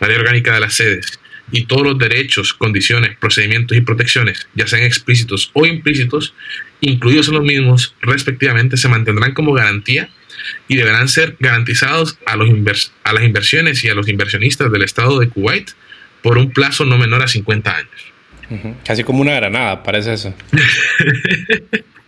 la ley orgánica de las sedes y todos los derechos, condiciones, procedimientos y protecciones, ya sean explícitos o implícitos, incluidos en los mismos, respectivamente, se mantendrán como garantía y deberán ser garantizados a, los a las inversiones y a los inversionistas del Estado de Kuwait por un plazo no menor a 50 años. Casi como una granada, parece eso.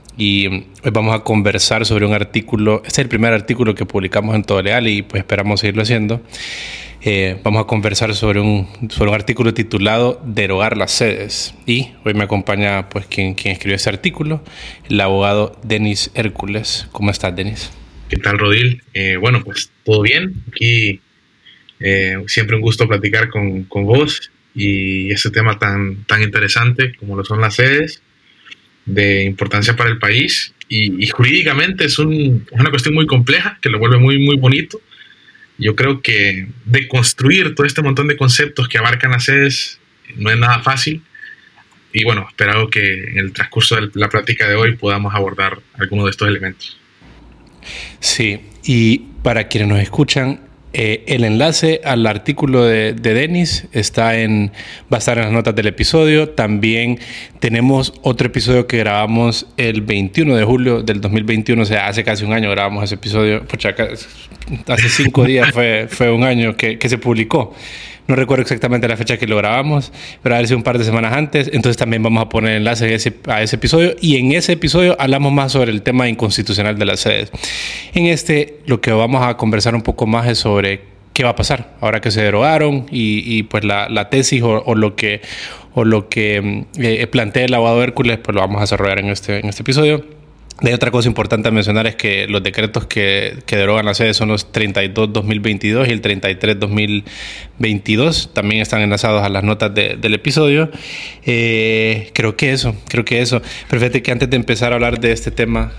y hoy vamos a conversar sobre un artículo, este es el primer artículo que publicamos en Todo Legal y pues esperamos seguirlo haciendo. Eh, vamos a conversar sobre un, sobre un artículo titulado Derogar las sedes. Y hoy me acompaña pues quien, quien escribió ese artículo, el abogado Denis Hércules. ¿Cómo estás, Denis? ¿Qué tal, Rodil? Eh, bueno, pues todo bien. Aquí eh, siempre un gusto platicar con, con vos y este tema tan, tan interesante como lo son las sedes de importancia para el país y, jurídicamente es, un, una cuestión muy compleja que lo vuelve muy, muy bonito. Yo creo que de construir todo este montón de conceptos que abarcan las sedes no es nada fácil. Y bueno, espero que en el transcurso de la plática de hoy podamos abordar algunos de estos elementos. Sí, y para quienes nos escuchan, eh, el enlace al artículo de, Denis está en, va a estar en las notas del episodio. También tenemos otro episodio que grabamos el 21 de julio del 2021, o sea, hace casi un año grabamos ese episodio. hace cinco días fue, fue un año que, que se publicó. No recuerdo exactamente la fecha que lo grabamos, pero ha sido un par de semanas antes. Entonces también vamos a poner enlace a ese, a episodio. Y en ese episodio hablamos más sobre el tema inconstitucional de las sedes. En este, lo que vamos a conversar un poco más es sobre qué va a pasar ahora que se derogaron y, pues la, la tesis o, lo que, o lo que mm, eh, plantea el abogado Hércules, pues lo vamos a desarrollar en este, en este episodio. Hay otra cosa importante a mencionar es que los decretos que, que derogan la sede son los 32-2022 y el 33-2022. También están enlazados a las notas del episodio. Eh, creo que eso, creo que eso. Perfecto, que antes de empezar a hablar de este tema,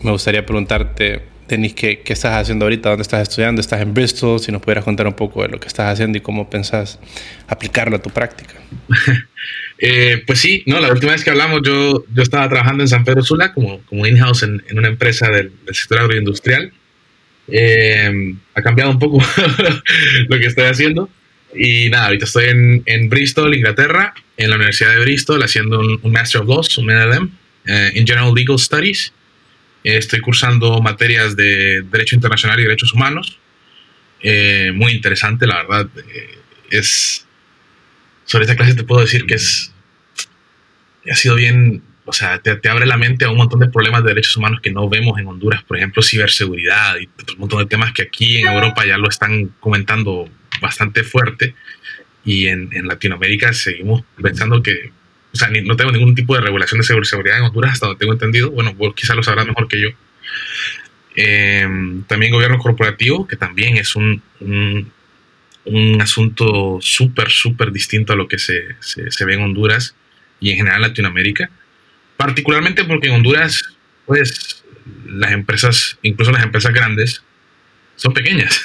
me gustaría preguntarte, Denis, ¿qué, ¿qué, estás haciendo ahorita? ¿Dónde estás estudiando? ¿Estás en Bristol? Si nos pudieras contar un poco de lo que estás haciendo y cómo pensás aplicarlo a tu práctica. Eh, pues sí, no, la última vez que hablamos yo, yo estaba trabajando en San Pedro Sula como, como in-house en, una empresa del, sector agroindustrial. Eh, ha cambiado un poco lo que estoy haciendo. Y nada, ahorita estoy en, en, Bristol, Inglaterra, en la Universidad de Bristol, haciendo un, Master of Laws, un MLM, eh, en General Legal Studies. Estoy cursando materias de Derecho Internacional y Derechos Humanos. muy interesante, la verdad. es sobre esta clase te puedo decir que es ha sido bien, o sea, te, te, abre la mente a un montón de problemas de derechos humanos que no vemos en Honduras, por ejemplo, ciberseguridad y un montón de temas que aquí en Europa ya lo están comentando bastante fuerte y en, en Latinoamérica seguimos pensando que, o sea, no tengo ningún tipo de regulación de ciberseguridad en Honduras hasta donde tengo entendido, bueno, vos quizás lo sabrás mejor que yo. Em, también gobierno corporativo, que también es un, un un asunto súper, súper distinto a lo que se, se, ve en Honduras y en general en Latinoamérica. Particularmente porque en Honduras, pues, las empresas, incluso las empresas grandes, son pequeñas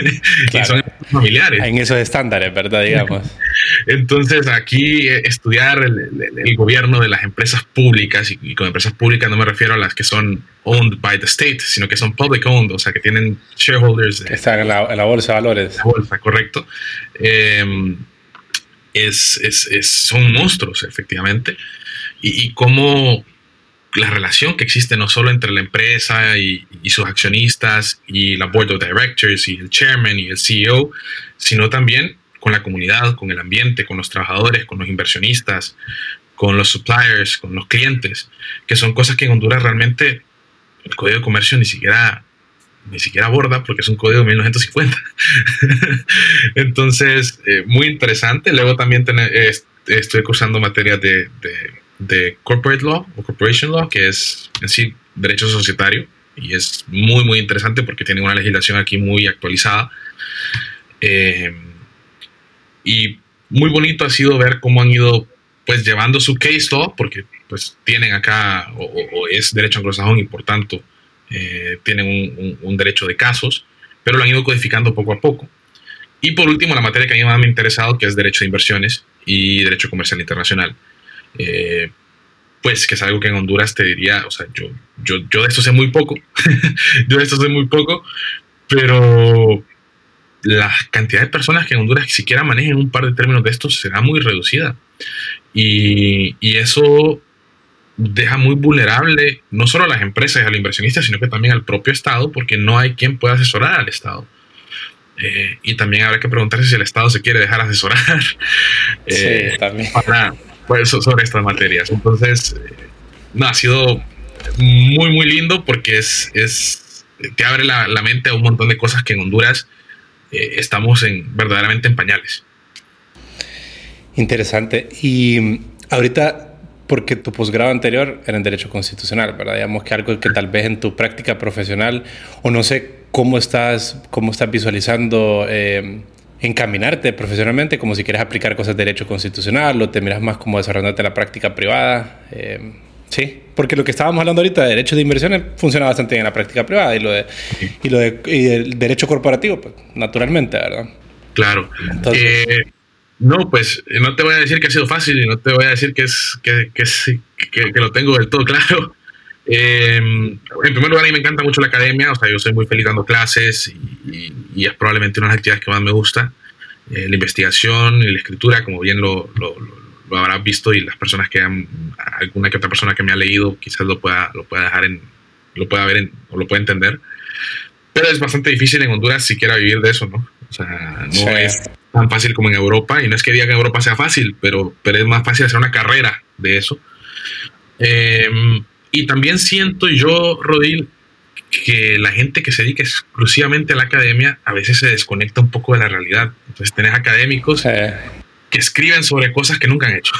y son familiares. En esos estándares, ¿verdad? Digamos. Entonces, aquí eh, estudiar el, gobierno de las empresas públicas, y, con empresas públicas no me refiero a las que son owned by the state, sino que son public owned, o sea, que tienen shareholders. Que están en la, bolsa de valores. La bolsa, correcto. Em, es, es, es, son monstruos, efectivamente. Y, y cómo la relación que existe no solo entre la empresa y, sus accionistas y la board of directors y el chairman y el CEO, sino también con la comunidad, con el ambiente, con los trabajadores, con los inversionistas, con los suppliers, con los clientes, que son cosas que en Honduras realmente el Código de Comercio ni siquiera ni siquiera aborda porque es un código de 1950. Entonces, eh, muy interesante. Luego también estoy cursando materias de de corporate law o corporation law, que es en sí derecho societario, y es muy, muy interesante porque tiene una legislación aquí muy actualizada. Eh, y muy bonito ha sido ver cómo han ido pues llevando su case law, porque pues tienen acá, o, es derecho anglosajón y por tanto eh, tienen un, derecho de casos, pero lo han ido codificando poco a poco. Y por último, la materia que a mí más me ha interesado, que es derecho de inversiones y derecho comercial internacional. Eh, pues que es algo que en Honduras te diría, o sea, yo, yo, yo de esto sé muy poco, yo de esto sé muy poco, pero la cantidad de personas que en Honduras siquiera manejen un par de términos de estos será muy reducida. Y, y, eso deja muy vulnerable no solo a las empresas y a los inversionistas, sino que también al propio Estado, porque no hay quien pueda asesorar al Estado. Eh, y también habrá que preguntarse si el Estado se quiere dejar asesorar eh, también. Pues, sobre estas materias. Entonces, eh, no, ha sido muy, muy lindo porque es, es te abre la, la mente a un montón de cosas que en Honduras eh, estamos en, verdaderamente en pañales. Interesante. Y ahorita, porque tu posgrado anterior era en Derecho Constitucional, ¿verdad? Digamos que algo que tal vez en tu práctica profesional, o no sé cómo estás, cómo estás visualizando eh, encaminarte profesionalmente, como si quieres aplicar cosas de Derecho Constitucional, o te miras más como desarrollándote la práctica privada. Eh, Sí, porque lo que estábamos hablando ahorita de derecho de inversiones funciona bastante bien en la práctica privada y lo de, y lo de y el derecho corporativo, pues, naturalmente, ¿verdad? Claro. Eh, no, pues no te voy a decir que ha sido fácil y no te voy a decir que es que, que, que, que lo tengo del todo claro. Eh, en primer lugar, a mí me encanta mucho la academia, o sea, yo soy muy feliz dando clases y, y, es probablemente una de las actividades que más me gusta. Eh, la investigación y la escritura, como bien lo, lo lo habrás visto y las personas que han, alguna que otra persona que me ha leído quizás lo pueda, lo pueda dejar en, lo pueda ver o lo pueda entender. Pero es bastante difícil en Honduras siquiera vivir de eso, ¿no? O sea, no es tan fácil como en Europa, y no es que diga que en Europa sea fácil, pero, pero es más fácil hacer una carrera de eso. Em, y también siento yo, Rodil, que la gente que se dedica exclusivamente a la academia a veces se desconecta un poco de la realidad. Entonces tenés académicos que escriben sobre cosas que nunca han hecho.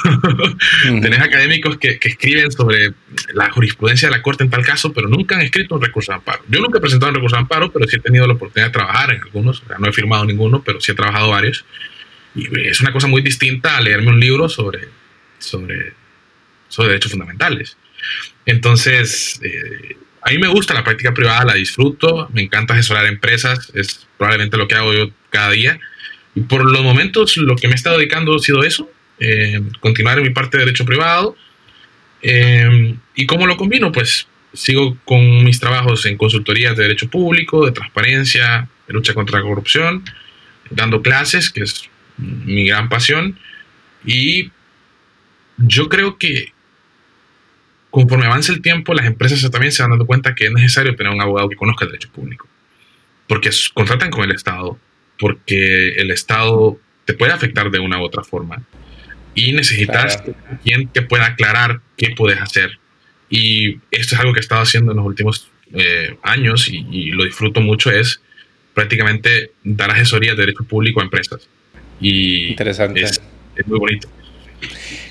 Tenés académicos que, que, escriben sobre la jurisprudencia de la Corte en tal caso, pero nunca han escrito un recurso de amparo. Yo nunca he presentado un recurso de amparo, pero sí he tenido la oportunidad de trabajar en algunos. O sea, no he firmado ninguno, pero sí he trabajado varios. Y es una cosa muy distinta a leerme un libro sobre, sobre, sobre derechos fundamentales. Entonces, eh, a mí me gusta la práctica privada, la disfruto, me encanta asesorar empresas, es probablemente lo que hago yo cada día y por los momentos lo que me he estado dedicando ha sido eso, eh, continuar en mi parte de derecho privado. Eh, ¿Y cómo lo combino? Pues sigo con mis trabajos en consultorías de derecho público, de transparencia, de lucha contra la corrupción, dando clases, que es mi gran pasión. Y yo creo que conforme avance el tiempo, las empresas también se van dando cuenta que es necesario tener un abogado que conozca el derecho público. Porque contratan con el Estado, porque el Estado te puede afectar de una u otra forma y necesitas quien te pueda aclarar qué puedes hacer. Y esto es algo que he estado haciendo en los últimos eh, años y, lo disfruto mucho, es prácticamente dar asesoría de derecho público a empresas. Y Interesante. Es, es, muy bonito.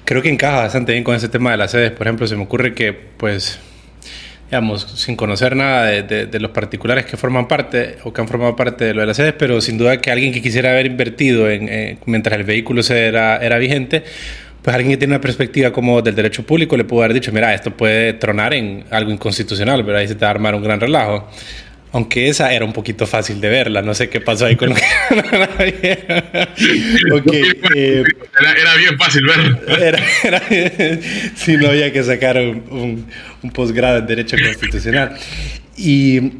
Creo que encaja bastante bien con ese tema de las sedes. Por ejemplo, se me ocurre que, pues, digamos, sin conocer nada de, los particulares que forman parte o que han formado parte de lo de las sedes, pero sin duda que alguien que quisiera haber invertido en, mientras el vehículo era, era vigente, pues alguien que tiene una perspectiva como del derecho público le pudo haber dicho, mira, esto puede tronar en algo inconstitucional, pero ahí se te va a armar un gran relajo. Aunque esa era un poquito fácil de verla, no sé qué pasó ahí con lo que... Eh, era, bien fácil verla. Era, si no había que sacar un, un posgrado en Derecho Constitucional. Y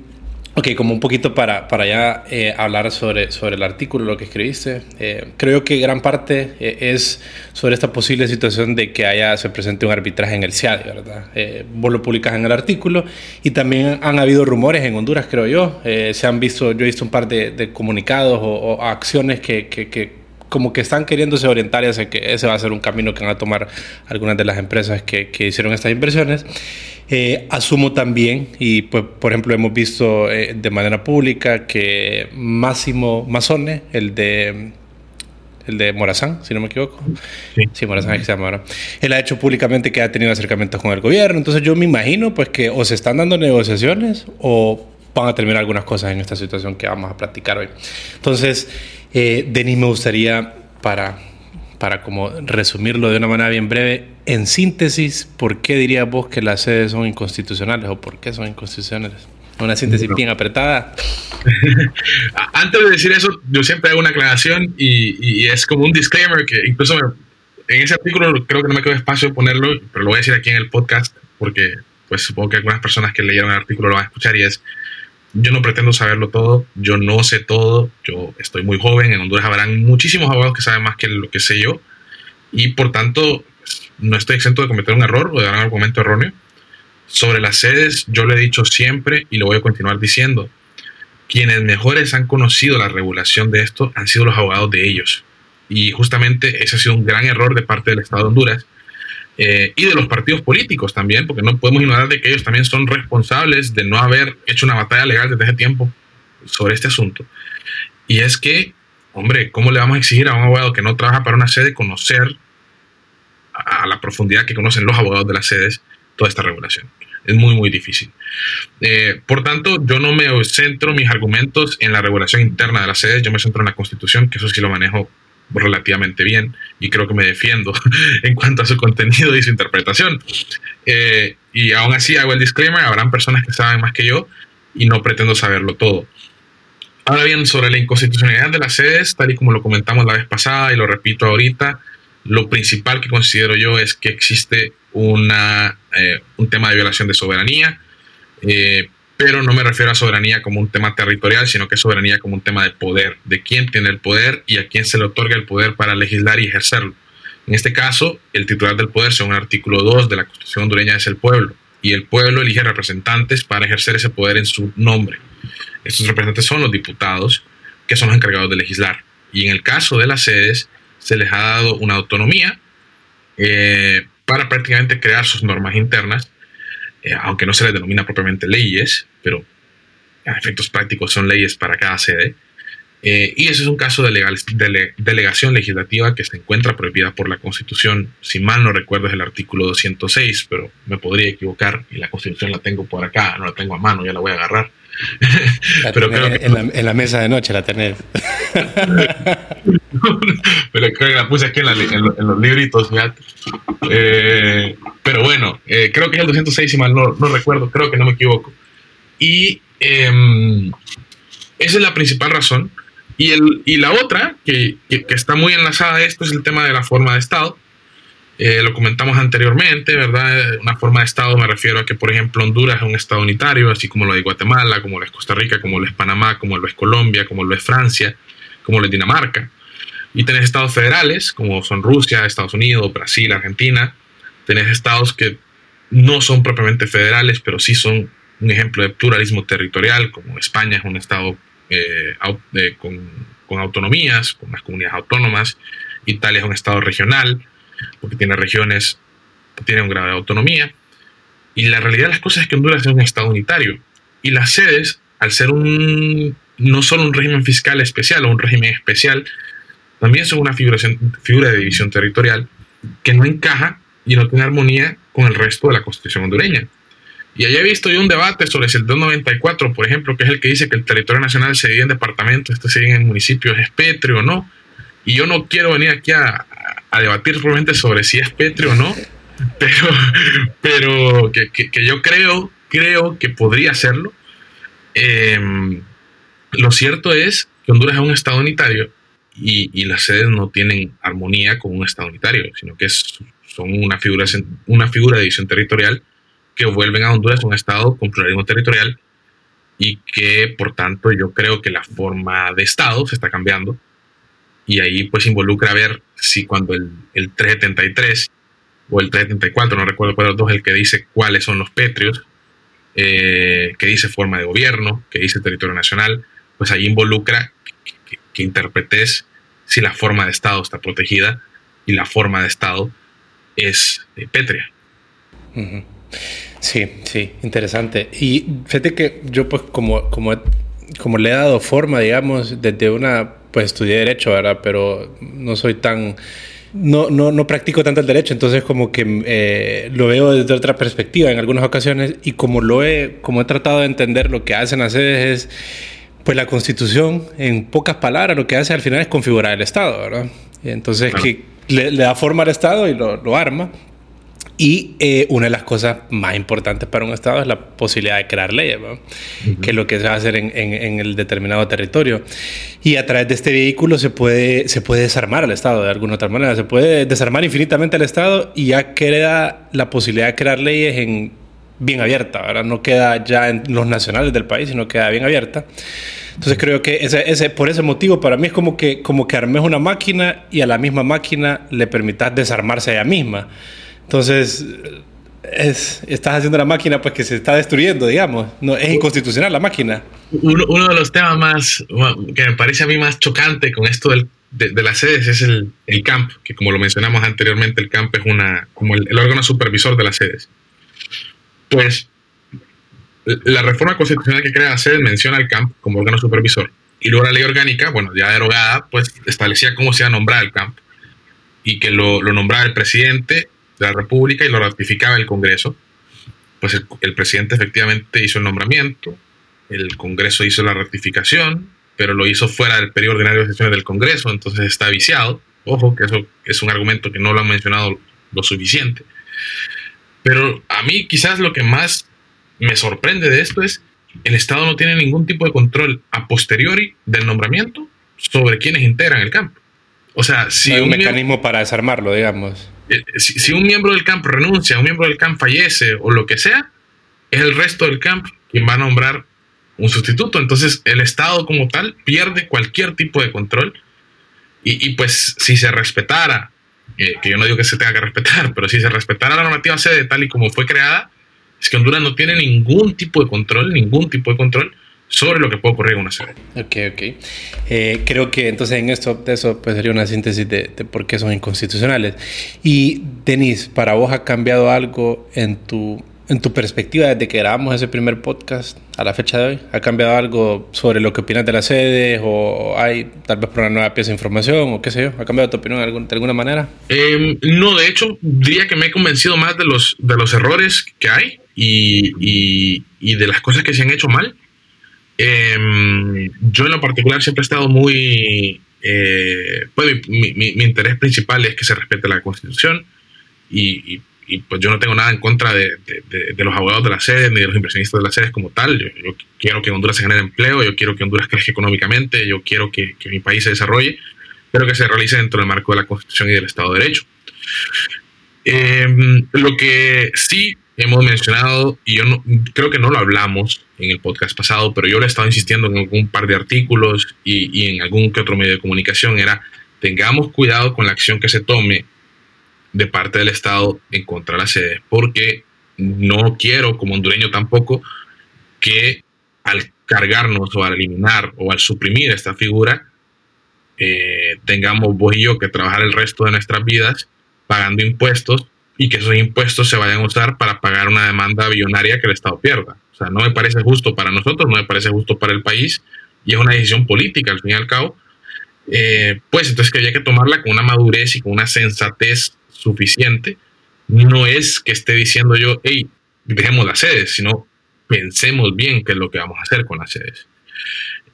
Ok, como un poquito para, para ya eh, hablar sobre, sobre el artículo, lo que escribiste. Eh, creo que gran parte eh, es sobre esta posible situación de que haya, se presente un arbitraje en el CIAD, ¿verdad? vos lo publicas en el artículo y también han habido rumores en Honduras, creo yo. se han visto, yo he visto un par de, de comunicados o, o acciones que, que, que como que están queriéndose orientar hacia que ese va a ser un camino que van a tomar algunas de las empresas que, que hicieron estas inversiones. Eh, asumo también, y pues, por ejemplo, hemos visto eh, de manera pública que Máximo Mazone, el de el de Morazán, si no me equivoco. Sí, Morazán es que se llama ahora. Él ha hecho públicamente que ha tenido acercamientos con el gobierno. Entonces yo me imagino pues que o se están dando negociaciones o van a terminar algunas cosas en esta situación que vamos a platicar hoy. Entonces, eh, Denis, me gustaría para, para como resumirlo de una manera bien breve, en síntesis, ¿por qué dirías vos que las sedes son inconstitucionales o por qué son inconstitucionales? Una síntesis bien apretada. Antes de decir eso, yo siempre hago una aclaración y, es como un disclaimer que incluso en ese artículo creo que no me quedó espacio de ponerlo, pero lo voy a decir aquí en el podcast porque pues supongo que algunas personas que leyeron el artículo lo van a escuchar y es, yo no pretendo saberlo todo, yo no sé todo, yo estoy muy joven, en Honduras habrán muchísimos abogados que saben más que lo que sé yo y por tanto no estoy exento de cometer un error o de dar un argumento erróneo. Sobre las sedes, yo lo he dicho siempre y lo voy a continuar diciendo. Quienes mejores han conocido la regulación de esto han sido los abogados de ellos. Y justamente ese ha sido un gran error de parte del Estado de Honduras eh, y de los partidos políticos también, porque no podemos ignorar de que ellos también son responsables de no haber hecho una batalla legal desde ese tiempo sobre este asunto. Y es que, hombre, ¿cómo le vamos a exigir a un abogado que no trabaja para una sede conocer a la profundidad que conocen los abogados de las sedes toda esta regulación? Es muy, muy difícil. Eh, por tanto, yo no me centro mis argumentos en la regulación interna de las sedes, yo me centro en la constitución, que eso sí lo manejo relativamente bien y creo que me defiendo en cuanto a su contenido y su interpretación. Eh, y aún así hago el disclaimer, habrán personas que saben más que yo y no pretendo saberlo todo. Ahora bien, sobre la inconstitucionalidad de las sedes, tal y como lo comentamos la vez pasada y lo repito ahorita, lo principal que considero yo es que existe una, eh, un tema de violación de soberanía. Eh, pero no me refiero a soberanía como un tema territorial, sino que soberanía como un tema de poder, de quién tiene el poder y a quién se le otorga el poder para legislar y ejercerlo. En este caso, el titular del poder, según el artículo 2 de la Constitución hondureña, es el pueblo, y el pueblo elige representantes para ejercer ese poder en su nombre. Estos representantes son los diputados, que son los encargados de legislar. Y en el caso de las sedes, se les ha dado una autonomía eh, para prácticamente crear sus normas internas eh, aunque no se les denomina propiamente leyes, pero a efectos prácticos son leyes para cada sede. Eh, y eso es un caso de, delegación legislativa que se encuentra prohibida por la Constitución. Si mal no recuerdo es el artículo 206, pero me podría equivocar y la Constitución la tengo por acá, no la tengo a mano, ya la voy a agarrar. pero creo que... en, la, mesa de noche la tenés. pero creo que la puse aquí en, los libritos, eh, pero bueno, eh, creo que es el 206, si mal no, no recuerdo, creo que no me equivoco. Y em, esa es la principal razón. Y, el, y la otra, que, que, está muy enlazada a esto, es el tema de la forma de Estado. Eh, lo comentamos anteriormente, ¿verdad? Una forma de Estado me refiero a que, por ejemplo, Honduras es un Estado unitario, así como lo de Guatemala, como lo es Costa Rica, como lo es Panamá, como lo es Colombia, como lo es Francia, como lo es Dinamarca. Y tenés estados federales, como son Rusia, Estados Unidos, Brasil, Argentina. Tenés estados que no son propiamente federales, pero sí son un ejemplo de pluralismo territorial, como España es un estado eh, con, con autonomías, con unas comunidades autónomas. Italia es un estado regional porque tiene regiones, tiene un grado de autonomía. Y la realidad de las cosas es que Honduras es un Estado unitario. Y las sedes, al ser un, no solo un régimen fiscal especial o un régimen especial, también son una figura, figura de división territorial que no encaja y no tiene armonía con el resto de la constitución hondureña. Y allá he visto yo un debate sobre si el 294, por ejemplo, que es el que dice que el territorio nacional se divide en departamentos, este se divide en municipios, es pétreo o no. Y yo no quiero venir aquí a, a debatir probablemente sobre si es Petri o no, pero, pero que, que, yo creo, creo que podría serlo. Em, lo cierto es que Honduras es un Estado unitario y, y, las sedes no tienen armonía con un Estado unitario, sino que son una figura, una figura de división territorial que vuelven a Honduras un Estado con pluralismo territorial y que por tanto yo creo que la forma de Estado se está cambiando y ahí pues involucra ver si cuando el, el 373 o el 374, no recuerdo cuál los dos, el que dice cuáles son los petrios, eh, que dice forma de gobierno, que dice territorio nacional, pues ahí involucra que, interpretes si la forma de Estado está protegida y la forma de Estado es eh, pétrea. Sí, sí, interesante. Y fíjate que yo pues como, como, como le he dado forma, digamos, desde una pues estudié Derecho, ¿verdad? Pero no soy tan... No, no, no practico tanto el derecho, entonces como que eh, lo veo desde otra perspectiva en algunas ocasiones y como lo he, como he tratado de entender lo que hacen las sedes es, pues la constitución, en pocas palabras, lo que hace al final es configurar el Estado, ¿verdad? Entonces, que le, da forma al Estado y lo, lo arma. Y eh, una de las cosas más importantes para un Estado es la posibilidad de crear leyes, que es lo que se va a hacer en, en, el determinado territorio. Y a través de este vehículo se puede, se puede desarmar al Estado de alguna otra manera. Se puede desarmar infinitamente al Estado y ya queda la posibilidad de crear leyes en bien abierta. Ahora no queda ya en los nacionales del país, sino queda bien abierta. Entonces creo que ese, ese, por ese motivo para mí es como que, como que armes una máquina y a la misma máquina le permitas desarmarse a ella misma. Entonces, es, estás haciendo la máquina pues que se está destruyendo, digamos. No, es inconstitucional la máquina. Uno, uno de los temas más que me parece a mí más chocante con esto del, de, las sedes es el, el, CAMP, que como lo mencionamos anteriormente, el CAMP es una, como el, órgano supervisor de las sedes. Pues la reforma constitucional que crea las sedes menciona al CAMP como órgano supervisor. Y luego la ley orgánica, bueno, ya derogada, pues establecía cómo se iba a nombrar el CAMP. Y que lo, lo nombraba el presidente de la República y lo ratificaba el Congreso. Pues el, presidente efectivamente hizo el nombramiento, el Congreso hizo la ratificación, pero lo hizo fuera del periodo ordinario de sesiones del Congreso, entonces está viciado. Ojo, que eso es un argumento que no lo han mencionado lo suficiente. Pero a mí quizás lo que más me sorprende de esto es el Estado no tiene ningún tipo de control a posteriori del nombramiento sobre quienes integran el campo. O sea, si hay un, mecanismo para desarmarlo, digamos. Eh, si, un miembro del campo renuncia, un miembro del campo fallece o lo que sea, es el resto del campo quien va a nombrar un sustituto. Entonces el Estado como tal pierde cualquier tipo de control. Y, pues si se respetara, eh, que yo no digo que se tenga que respetar, pero si se respetara la normativa sede tal y como fue creada, es que Honduras no tiene ningún tipo de control, ningún tipo de control sobre lo que puede ocurrir en una sede. Ok, ok. Eh, creo que entonces en esto, eso pues sería una síntesis de, por qué son inconstitucionales. Y, Denis, ¿para vos ha cambiado algo en tu, en tu perspectiva desde que grabamos ese primer podcast a la fecha de hoy? ¿Ha cambiado algo sobre lo que opinas de las sedes o hay tal vez por una nueva pieza de información o qué sé yo? ¿Ha cambiado tu opinión de alguna, manera? Em, no, de hecho, diría que me he convencido más de los, de los errores que hay y, y, y de las cosas que se han hecho mal Em, yo en lo particular siempre he estado muy... Eh, pues mi, mi, interés principal es que se respete la Constitución y, y, pues yo no tengo nada en contra de, de, los abogados de la sede ni de los inversionistas de las sedes como tal. Yo, quiero que Honduras se genere empleo, yo quiero que Honduras crezca económicamente, yo quiero que, que mi país se desarrolle, pero que se realice dentro del marco de la Constitución y del Estado de Derecho. Em, lo que sí hemos mencionado, y yo no, creo que no lo hablamos en el podcast pasado, pero yo le he estado insistiendo en algún par de artículos y, en algún que otro medio de comunicación, era tengamos cuidado con la acción que se tome de parte del Estado en contra de la sede, porque no quiero, como hondureño tampoco, que al cargarnos o al eliminar o al suprimir esta figura, eh, tengamos vos y yo que trabajar el resto de nuestras vidas pagando impuestos y que esos impuestos se vayan a usar para pagar una demanda billonaria que el Estado pierda. O sea, no me parece justo para nosotros, no me parece justo para el país y es una decisión política al fin y al cabo. Eh, pues entonces que había que tomarla con una madurez y con una sensatez suficiente. No es que esté diciendo yo, hey, dejemos las sedes, sino pensemos bien qué es lo que vamos a hacer con las sedes.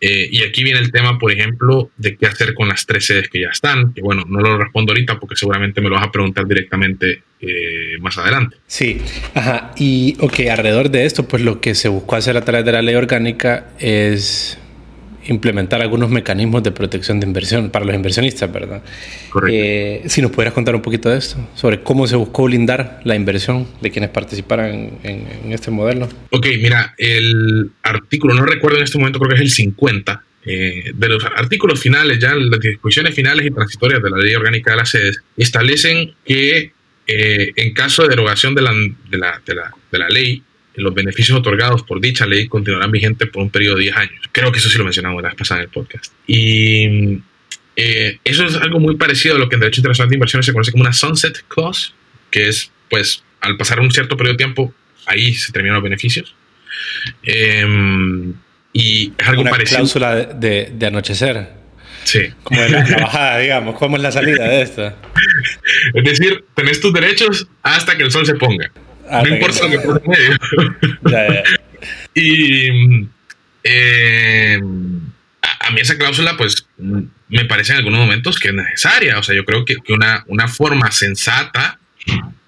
Eh, y aquí viene el tema, por ejemplo, de qué hacer con las tres sedes que ya están, que bueno, no lo respondo ahorita porque seguramente me lo vas a preguntar directamente eh, más adelante. Sí, ajá, y ok, alrededor de esto, pues lo que se buscó hacer a través de la ley orgánica es implementar algunos mecanismos de protección de inversión para los inversionistas, ¿verdad? Correcto. Eh, si nos pudieras contar un poquito de esto, sobre cómo se buscó blindar la inversión de quienes participaran en, este modelo. Ok, mira, el artículo, no recuerdo en este momento, creo que es el 50, eh, de los artículos finales, ya las disposiciones finales y transitorias de la ley orgánica de las sedes, establecen que eh, en caso de derogación de la, de la, de la, de la ley, los beneficios otorgados por dicha ley continuarán vigentes por un periodo de 10 años. Creo que eso sí lo mencionamos la vez pasada en el podcast. Y eh, eso es algo muy parecido a lo que en Derecho Internacional de Inversiones se conoce como una sunset clause, que es, pues, al pasar un cierto periodo de tiempo, ahí se terminan los beneficios. Em, y es algo una parecido. cláusula de, de, anochecer. Sí. Como la, bajada, digamos. ¿Cómo es la salida de esto? Es decir, tenés tus derechos hasta que el sol se ponga. Ah, no importa lo que pase en medio. Y eh, a, mí esa cláusula, pues, me parece en algunos momentos que es necesaria. O sea, yo creo que, una, una forma sensata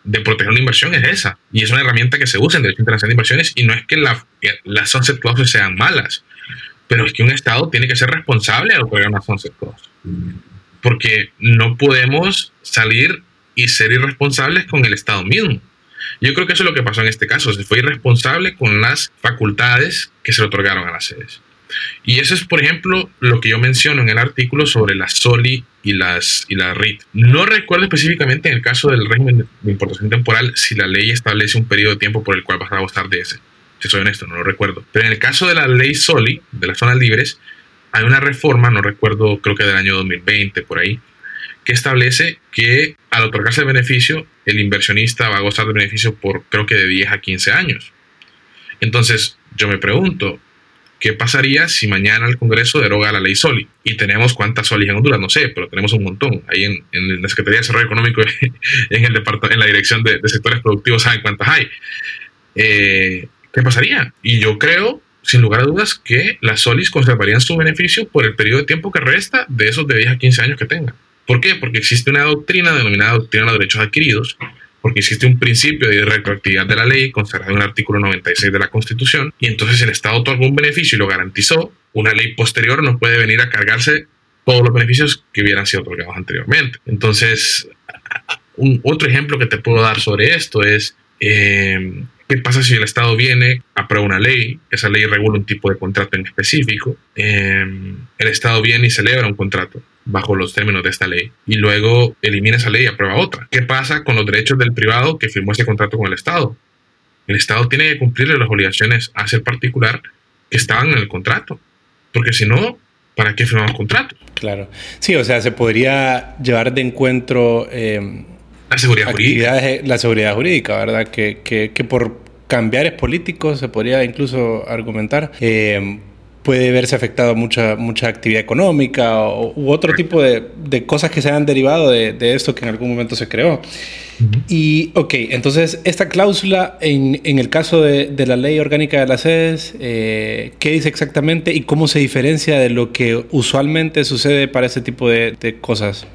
de proteger una inversión es esa. Y es una herramienta que se usa en derecho internacional de inversiones y no es que las sunset clauses sean malas, pero es que un Estado tiene que ser responsable al otorgar una sunset clause. Porque no podemos salir y ser irresponsables con el Estado mismo. Yo creo que eso es lo que pasó en este caso. Se fue irresponsable con las facultades que se le otorgaron a las sedes. Y eso es, por ejemplo, lo que yo menciono en el artículo sobre las SOLI y las, y la RIT. No recuerdo específicamente en el caso del régimen de importación temporal si la ley establece un periodo de tiempo por el cual vas a gozar de ese. Si soy honesto, no lo recuerdo. Pero en el caso de la ley SOLI, de las zonas libres, hay una reforma, no recuerdo, creo que del año 2020, por ahí, que establece que al otorgarse el beneficio, el inversionista va a gozar del beneficio por creo que de 10 a 15 años. Entonces, yo me pregunto, ¿Qué pasaría si mañana el Congreso deroga la ley SOLI? Y tenemos cuántas SOLI en Honduras, no sé, pero tenemos un montón. Ahí en, la Secretaría de Desarrollo Económico, en, el en la Dirección de, Sectores Productivos, saben cuántas hay. Eh, ¿Qué pasaría? Y yo creo, sin lugar a dudas, que las SOLIs conservarían su beneficio por el periodo de tiempo que resta de esos de 10 a 15 años que tengan. ¿Por qué? Porque existe una doctrina denominada doctrina de los derechos adquiridos, porque existe un principio de retroactividad de la ley consagrado en el artículo 96 de la Constitución, y entonces el Estado otorgó un beneficio y lo garantizó, una ley posterior no puede venir a cargarse todos los beneficios que hubieran sido otorgados anteriormente. Entonces, otro ejemplo que te puedo dar sobre esto es, eh, ¿qué pasa si el Estado viene, aprueba una ley, esa ley regula un tipo de contrato en específico, eh, el Estado viene y celebra un contrato, bajo los términos de esta ley y luego elimina esa ley y aprueba otra. ¿Qué pasa con los derechos del privado que firmó ese contrato con el Estado? El Estado tiene que cumplirle las obligaciones a ese particular que estaban en el contrato, porque si no, ¿para qué firmamos contratos? Claro. Sí, o sea, se podría llevar de encuentro eh, la seguridad jurídica. La seguridad jurídica, ¿verdad? Que, que, que por cambiares políticos se podría incluso argumentar. Eh, puede verse afectado mucha, mucha actividad económica o, u otro tipo de, de, cosas que se han derivado de, de, esto que en algún momento se creó. Y, ok, entonces esta cláusula en, en el caso de, de, la ley orgánica de las sedes, eh, ¿qué dice exactamente y cómo se diferencia de lo que usualmente sucede para este tipo de, de cosas?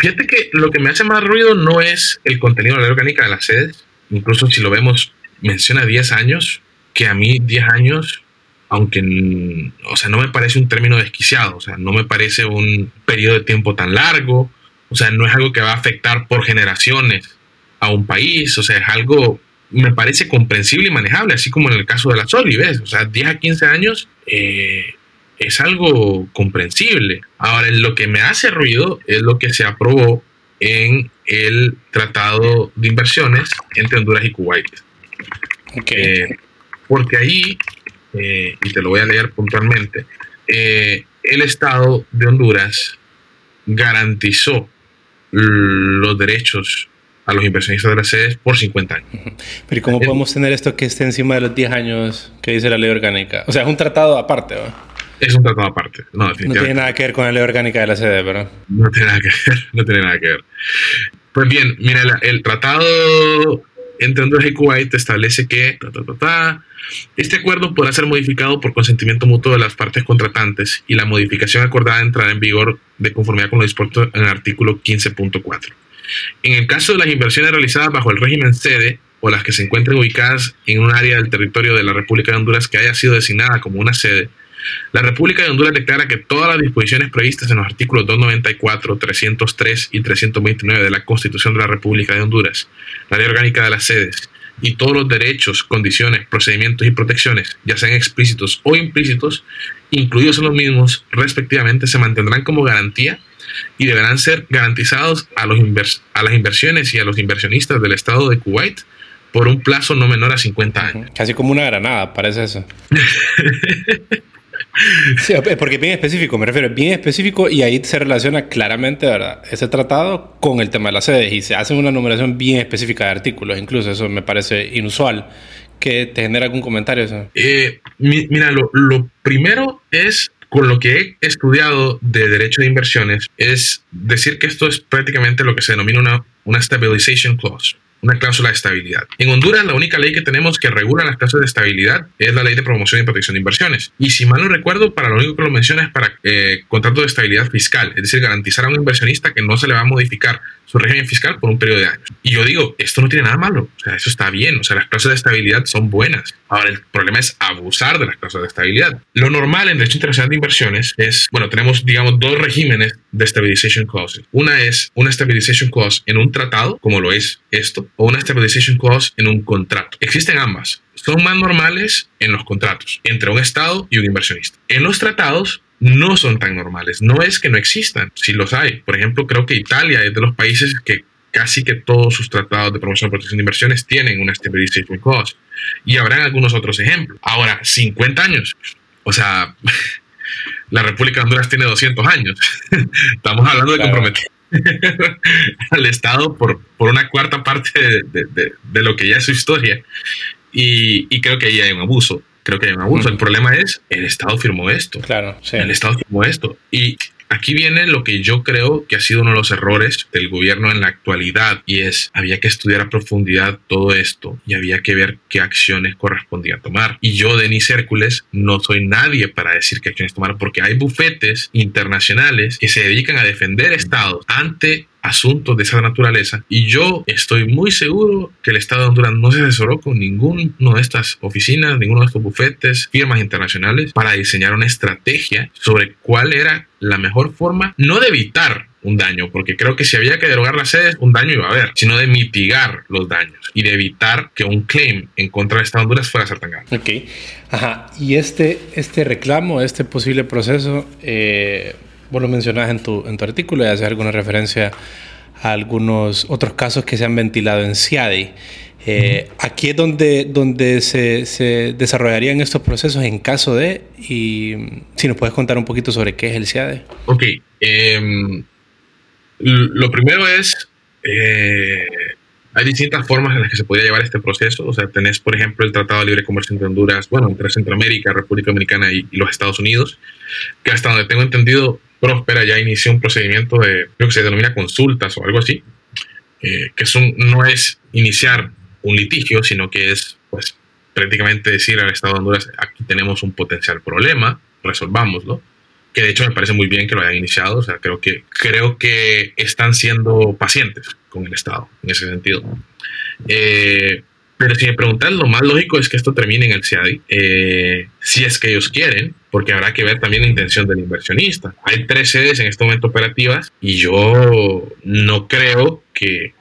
Fíjate que lo que me hace más ruido no es el contenido de la ley orgánica de las sedes, incluso si lo vemos, menciona 10 años, que a mí 10 años aunque, o sea, no me parece un término desquiciado, o sea, no me parece un periodo de tiempo tan largo, o sea, no es algo que va a afectar por generaciones a un país, o sea, es algo, me parece comprensible y manejable, así como en el caso de la Soli, ¿ves? O sea, 10 a 15 años eh, es algo comprensible. Ahora, lo que me hace ruido es lo que se aprobó en el Tratado de Inversiones entre Honduras y Kuwait. Okay. Eh, porque ahí eh, y te lo voy a leer puntualmente, eh, el Estado de Honduras garantizó los derechos a los inversionistas de las sedes por 50 años. Pero ¿y cómo podemos tener esto que esté encima de los 10 años que dice la ley orgánica? O sea, es un tratado aparte, ¿no? Es un tratado aparte. No, no tiene nada que ver con la ley orgánica de la sede, ¿verdad? No tiene nada que ver, no tiene nada que ver. Pues bien, mira, el, tratado Honduras y Kuwait establece que este acuerdo podrá ser modificado por consentimiento mutuo de las partes contratantes y la modificación acordada entrará en vigor de conformidad con lo dispuesto en el artículo 15.4. En el caso de las inversiones realizadas bajo el régimen sede o las que se encuentren ubicadas en un área del territorio de la República de Honduras que haya sido designada como una sede, la República de Honduras declara que todas las disposiciones previstas en los artículos 294, 303 y 329 de la Constitución de la República de Honduras, la ley orgánica de las sedes y todos los derechos, condiciones, procedimientos y protecciones, ya sean explícitos o implícitos, incluidos en los mismos, respectivamente, se mantendrán como garantía y deberán ser garantizados a, los a las inversiones y a los inversionistas del Estado de Kuwait por un plazo no menor a 50 años. Casi como una granada, parece eso. Sí, porque bien específico, me refiero, bien específico y ahí se relaciona claramente, ¿verdad? Ese tratado con el tema de las sedes y se hace una numeración bien específica de artículos, incluso eso me parece inusual. ¿Que te genera algún comentario eso? Eh, mira, lo, lo primero es con lo que he estudiado de derecho de inversiones es decir que esto es prácticamente lo que se denomina una, una stabilization clause. Una cláusula de estabilidad. En Honduras, la única ley que tenemos que regula las cláusulas de estabilidad es la ley de promoción y protección de inversiones. Y si mal no recuerdo, para lo único que lo menciona es para eh, contrato de estabilidad fiscal, es decir, garantizar a un inversionista que no se le va a modificar su régimen fiscal por un periodo de años. Y yo digo, esto no tiene nada malo, o sea, eso está bien, o sea, las cláusulas de estabilidad son buenas. Ahora, el problema es abusar de las cláusulas de estabilidad. Lo normal en derecho internacional de inversiones es, bueno, tenemos, digamos, dos regímenes de stabilization clauses. Una es una stabilization clause en un tratado, como lo es esto, o una stabilization clause en un contrato. Existen ambas. Son más normales en los contratos entre un Estado y un inversionista. En los tratados no son tan normales. No es que no existan, sí los hay. Por ejemplo, creo que Italia es de los países que casi que todos sus tratados de promoción protección de inversiones tienen una stabilization clause. Y habrán algunos otros ejemplos. Ahora, 50 años. O sea, la República de Honduras tiene 200 años. Estamos hablando de comprometer al Estado por, por una cuarta parte de, de, lo que ya es su historia. Y, y creo que ahí hay un abuso creo que hay un abuso. El problema es, el Estado firmó esto. Claro, sí. El Estado firmó esto. Y aquí viene lo que yo creo que ha sido uno de los errores del gobierno en la actualidad y es había que estudiar a profundidad todo esto y había que ver qué acciones correspondía tomar. Y yo, Denis Hércules, no soy nadie para decir qué acciones tomar porque hay bufetes internacionales que se dedican a defender estados ante asuntos de esa naturaleza. Y yo estoy muy seguro que el Estado de Honduras no se asesoró con ninguno de estas oficinas, ninguno de estos bufetes, firmas internacionales para diseñar una estrategia sobre cuál era la mejor forma, no de evitar un daño, porque creo que si había que derogar las sedes, un daño iba a haber, sino de mitigar los daños y de evitar que un claim en contra de Estado de Honduras fuera a ser tan grande. Ok, ajá. Y este, este reclamo, este posible proceso, eh, vos lo mencionás en tu, en tu artículo y haces alguna referencia a algunos otros casos que se han ventilado en CIADI. Eh, aquí es donde, donde se, se, desarrollarían estos procesos en caso de, y si nos puedes contar un poquito sobre qué es el CIADE. Ok, em, lo primero es, eh, hay distintas formas en las que se podría llevar este proceso, o sea, tenés, por ejemplo, el Tratado de Libre Comercio entre Honduras, bueno, entre Centroamérica, República Dominicana y, y los Estados Unidos, que hasta donde tengo entendido, Próspera ya inició un procedimiento de, creo que se denomina consultas o algo así, eh, que no es iniciar un litigio, sino que es pues prácticamente decir al Estado de Honduras, aquí tenemos un potencial problema, resolvámoslo, que de hecho me parece muy bien que lo hayan iniciado, o sea, creo que, creo que están siendo pacientes con el Estado en ese sentido. Eh, pero si me preguntan, lo más lógico es que esto termine en el CIADI, eh, si es que ellos quieren, porque habrá que ver también la intención del inversionista. Hay tres sedes en este momento operativas y yo no creo que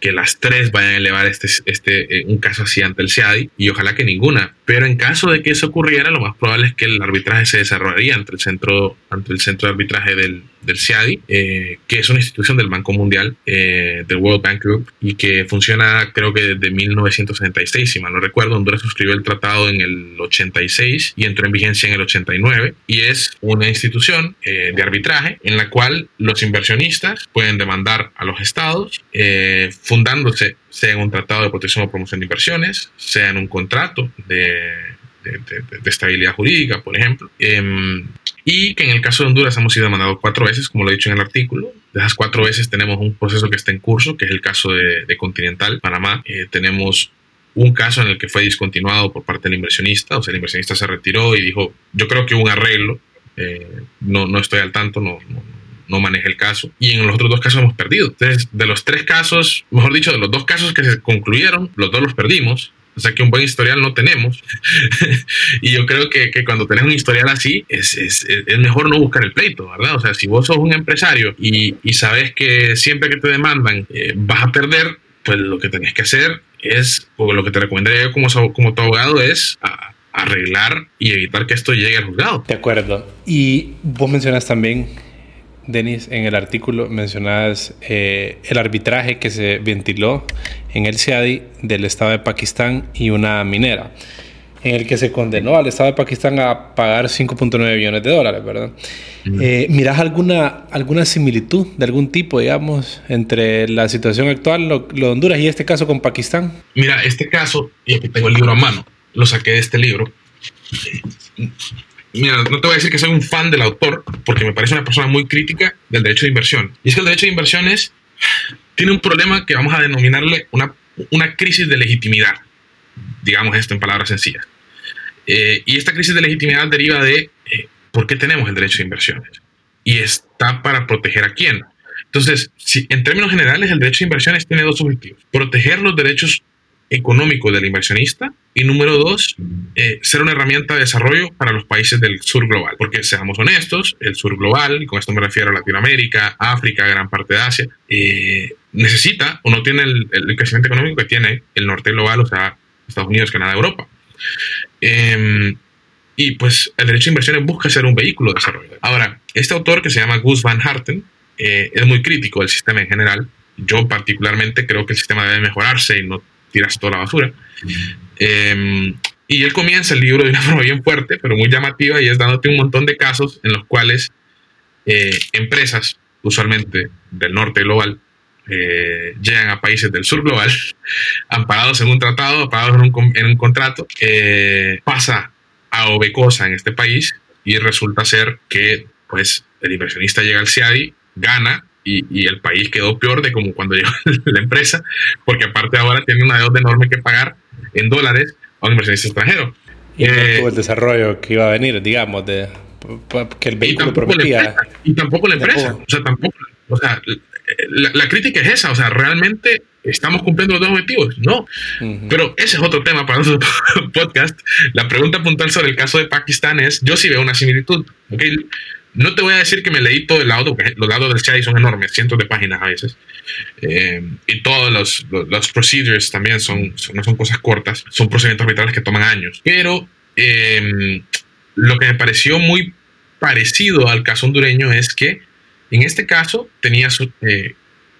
que, las tres vayan a elevar este, este, eh, un caso así ante el CIADI y ojalá que ninguna. Pero en caso de que eso ocurriera, lo más probable es que el arbitraje se desarrollaría ante el centro, ante el centro de arbitraje del, del CIADI, eh, que es una institución del Banco Mundial, eh, del World Bank Group, y que funciona creo que desde 1966, si mal no recuerdo. Honduras suscribió el tratado en el 86 y entró en vigencia en el 89, y es una institución de arbitraje en la cual los inversionistas pueden demandar a los estados. Eh, fundándose sea en un tratado de protección o promoción de inversiones, sea en un contrato de, estabilidad jurídica, por ejemplo. Em, y que en el caso de Honduras hemos sido demandados cuatro veces, como lo he dicho en el artículo. De esas cuatro veces tenemos un proceso que está en curso, que es el caso de, Continental, Panamá. Eh, tenemos un caso en el que fue discontinuado por parte del inversionista, o sea, el inversionista se retiró y dijo, yo creo que hubo un arreglo, eh, no, no estoy al tanto, no, no no maneja el caso. Y en los otros dos casos hemos perdido. Entonces, de los tres casos, mejor dicho, de los dos casos que se concluyeron, los dos los perdimos. O sea que un buen historial no tenemos. y yo creo que, que, cuando tenés un historial así, es, es, es, mejor no buscar el pleito, ¿verdad? O sea, si vos sos un empresario y, y sabes que siempre que te demandan eh, vas a perder, pues lo que tenés que hacer es, o lo que te recomendaría yo como, como tu abogado es arreglar y evitar que esto llegue al juzgado. De acuerdo. Y vos mencionas también Denis, en el artículo mencionadas eh, el arbitraje que se ventiló en el CIADI del Estado de Pakistán y una minera, en el que se condenó al Estado de Pakistán a pagar 5.9 millones de dólares, ¿verdad? Eh, ¿Mirás alguna, alguna similitud de algún tipo, digamos, entre la situación actual, lo, de Honduras y este caso con Pakistán? Mira, este caso, y aquí tengo el libro a mano, lo saqué de este libro mira, no te voy a decir que soy un fan del autor, porque me parece una persona muy crítica del derecho de inversión. Y es que el derecho de inversiones tiene un problema que vamos a denominarle una una crisis de legitimidad, digamos esto en palabras sencillas. Eh, y esta crisis de legitimidad deriva de eh, por qué tenemos el derecho de inversiones. Y está para proteger a quién. Entonces, en términos generales, el derecho de inversiones tiene dos objetivos. Proteger los derechos económicos del inversionista y número dos, eh, ser una herramienta de desarrollo para los países del sur global. Porque seamos honestos, el sur global, y con esto me refiero a Latinoamérica, África, gran parte de Asia, eh, necesita o no tiene el, crecimiento económico que tiene el norte global, o sea, Estados Unidos, Canadá, Europa. Em, y pues el derecho de inversiones busca ser un vehículo de desarrollo. Ahora, este autor que se llama Gus Van Harten eh, es muy crítico del sistema en general. Yo particularmente creo que el sistema debe mejorarse y no tirarse toda la basura. Em, y él comienza el libro de una forma bien fuerte, pero muy llamativa, y es dándote un montón de casos en los cuales eh, empresas, usualmente del norte global, eh, llegan a países del sur global, amparados en un tratado, amparados en un, contrato, eh, pasa a o cosa en este país y resulta ser que pues el inversionista llega al CIADI, gana y, el país quedó peor de como cuando llegó la empresa, porque aparte ahora tiene una deuda enorme que pagar en dólares a un inversionista extextranjero. Y no eh, tuvo el desarrollo que iba a venir, digamos, de que el vehículo prometía. y tampoco la empresa. O sea, tampoco. O sea, la, crítica es esa. O sea, realmente estamos cumpliendo los dos objetivos. No. Pero ese es otro tema para nuestro podcast. La pregunta puntual sobre el caso de Pakistán es: yo sí veo una similitud. ¿okay? No te voy a decir que me leí todo el laudo, porque los laudos del CHI son enormes, cientos de páginas a veces. Eh, y todos los, los, procedures también son, no son cosas cortas, son procedimientos arbitrales que toman años. Pero eh, lo que me pareció muy parecido al caso hondureño es que en este caso tenía su, eh,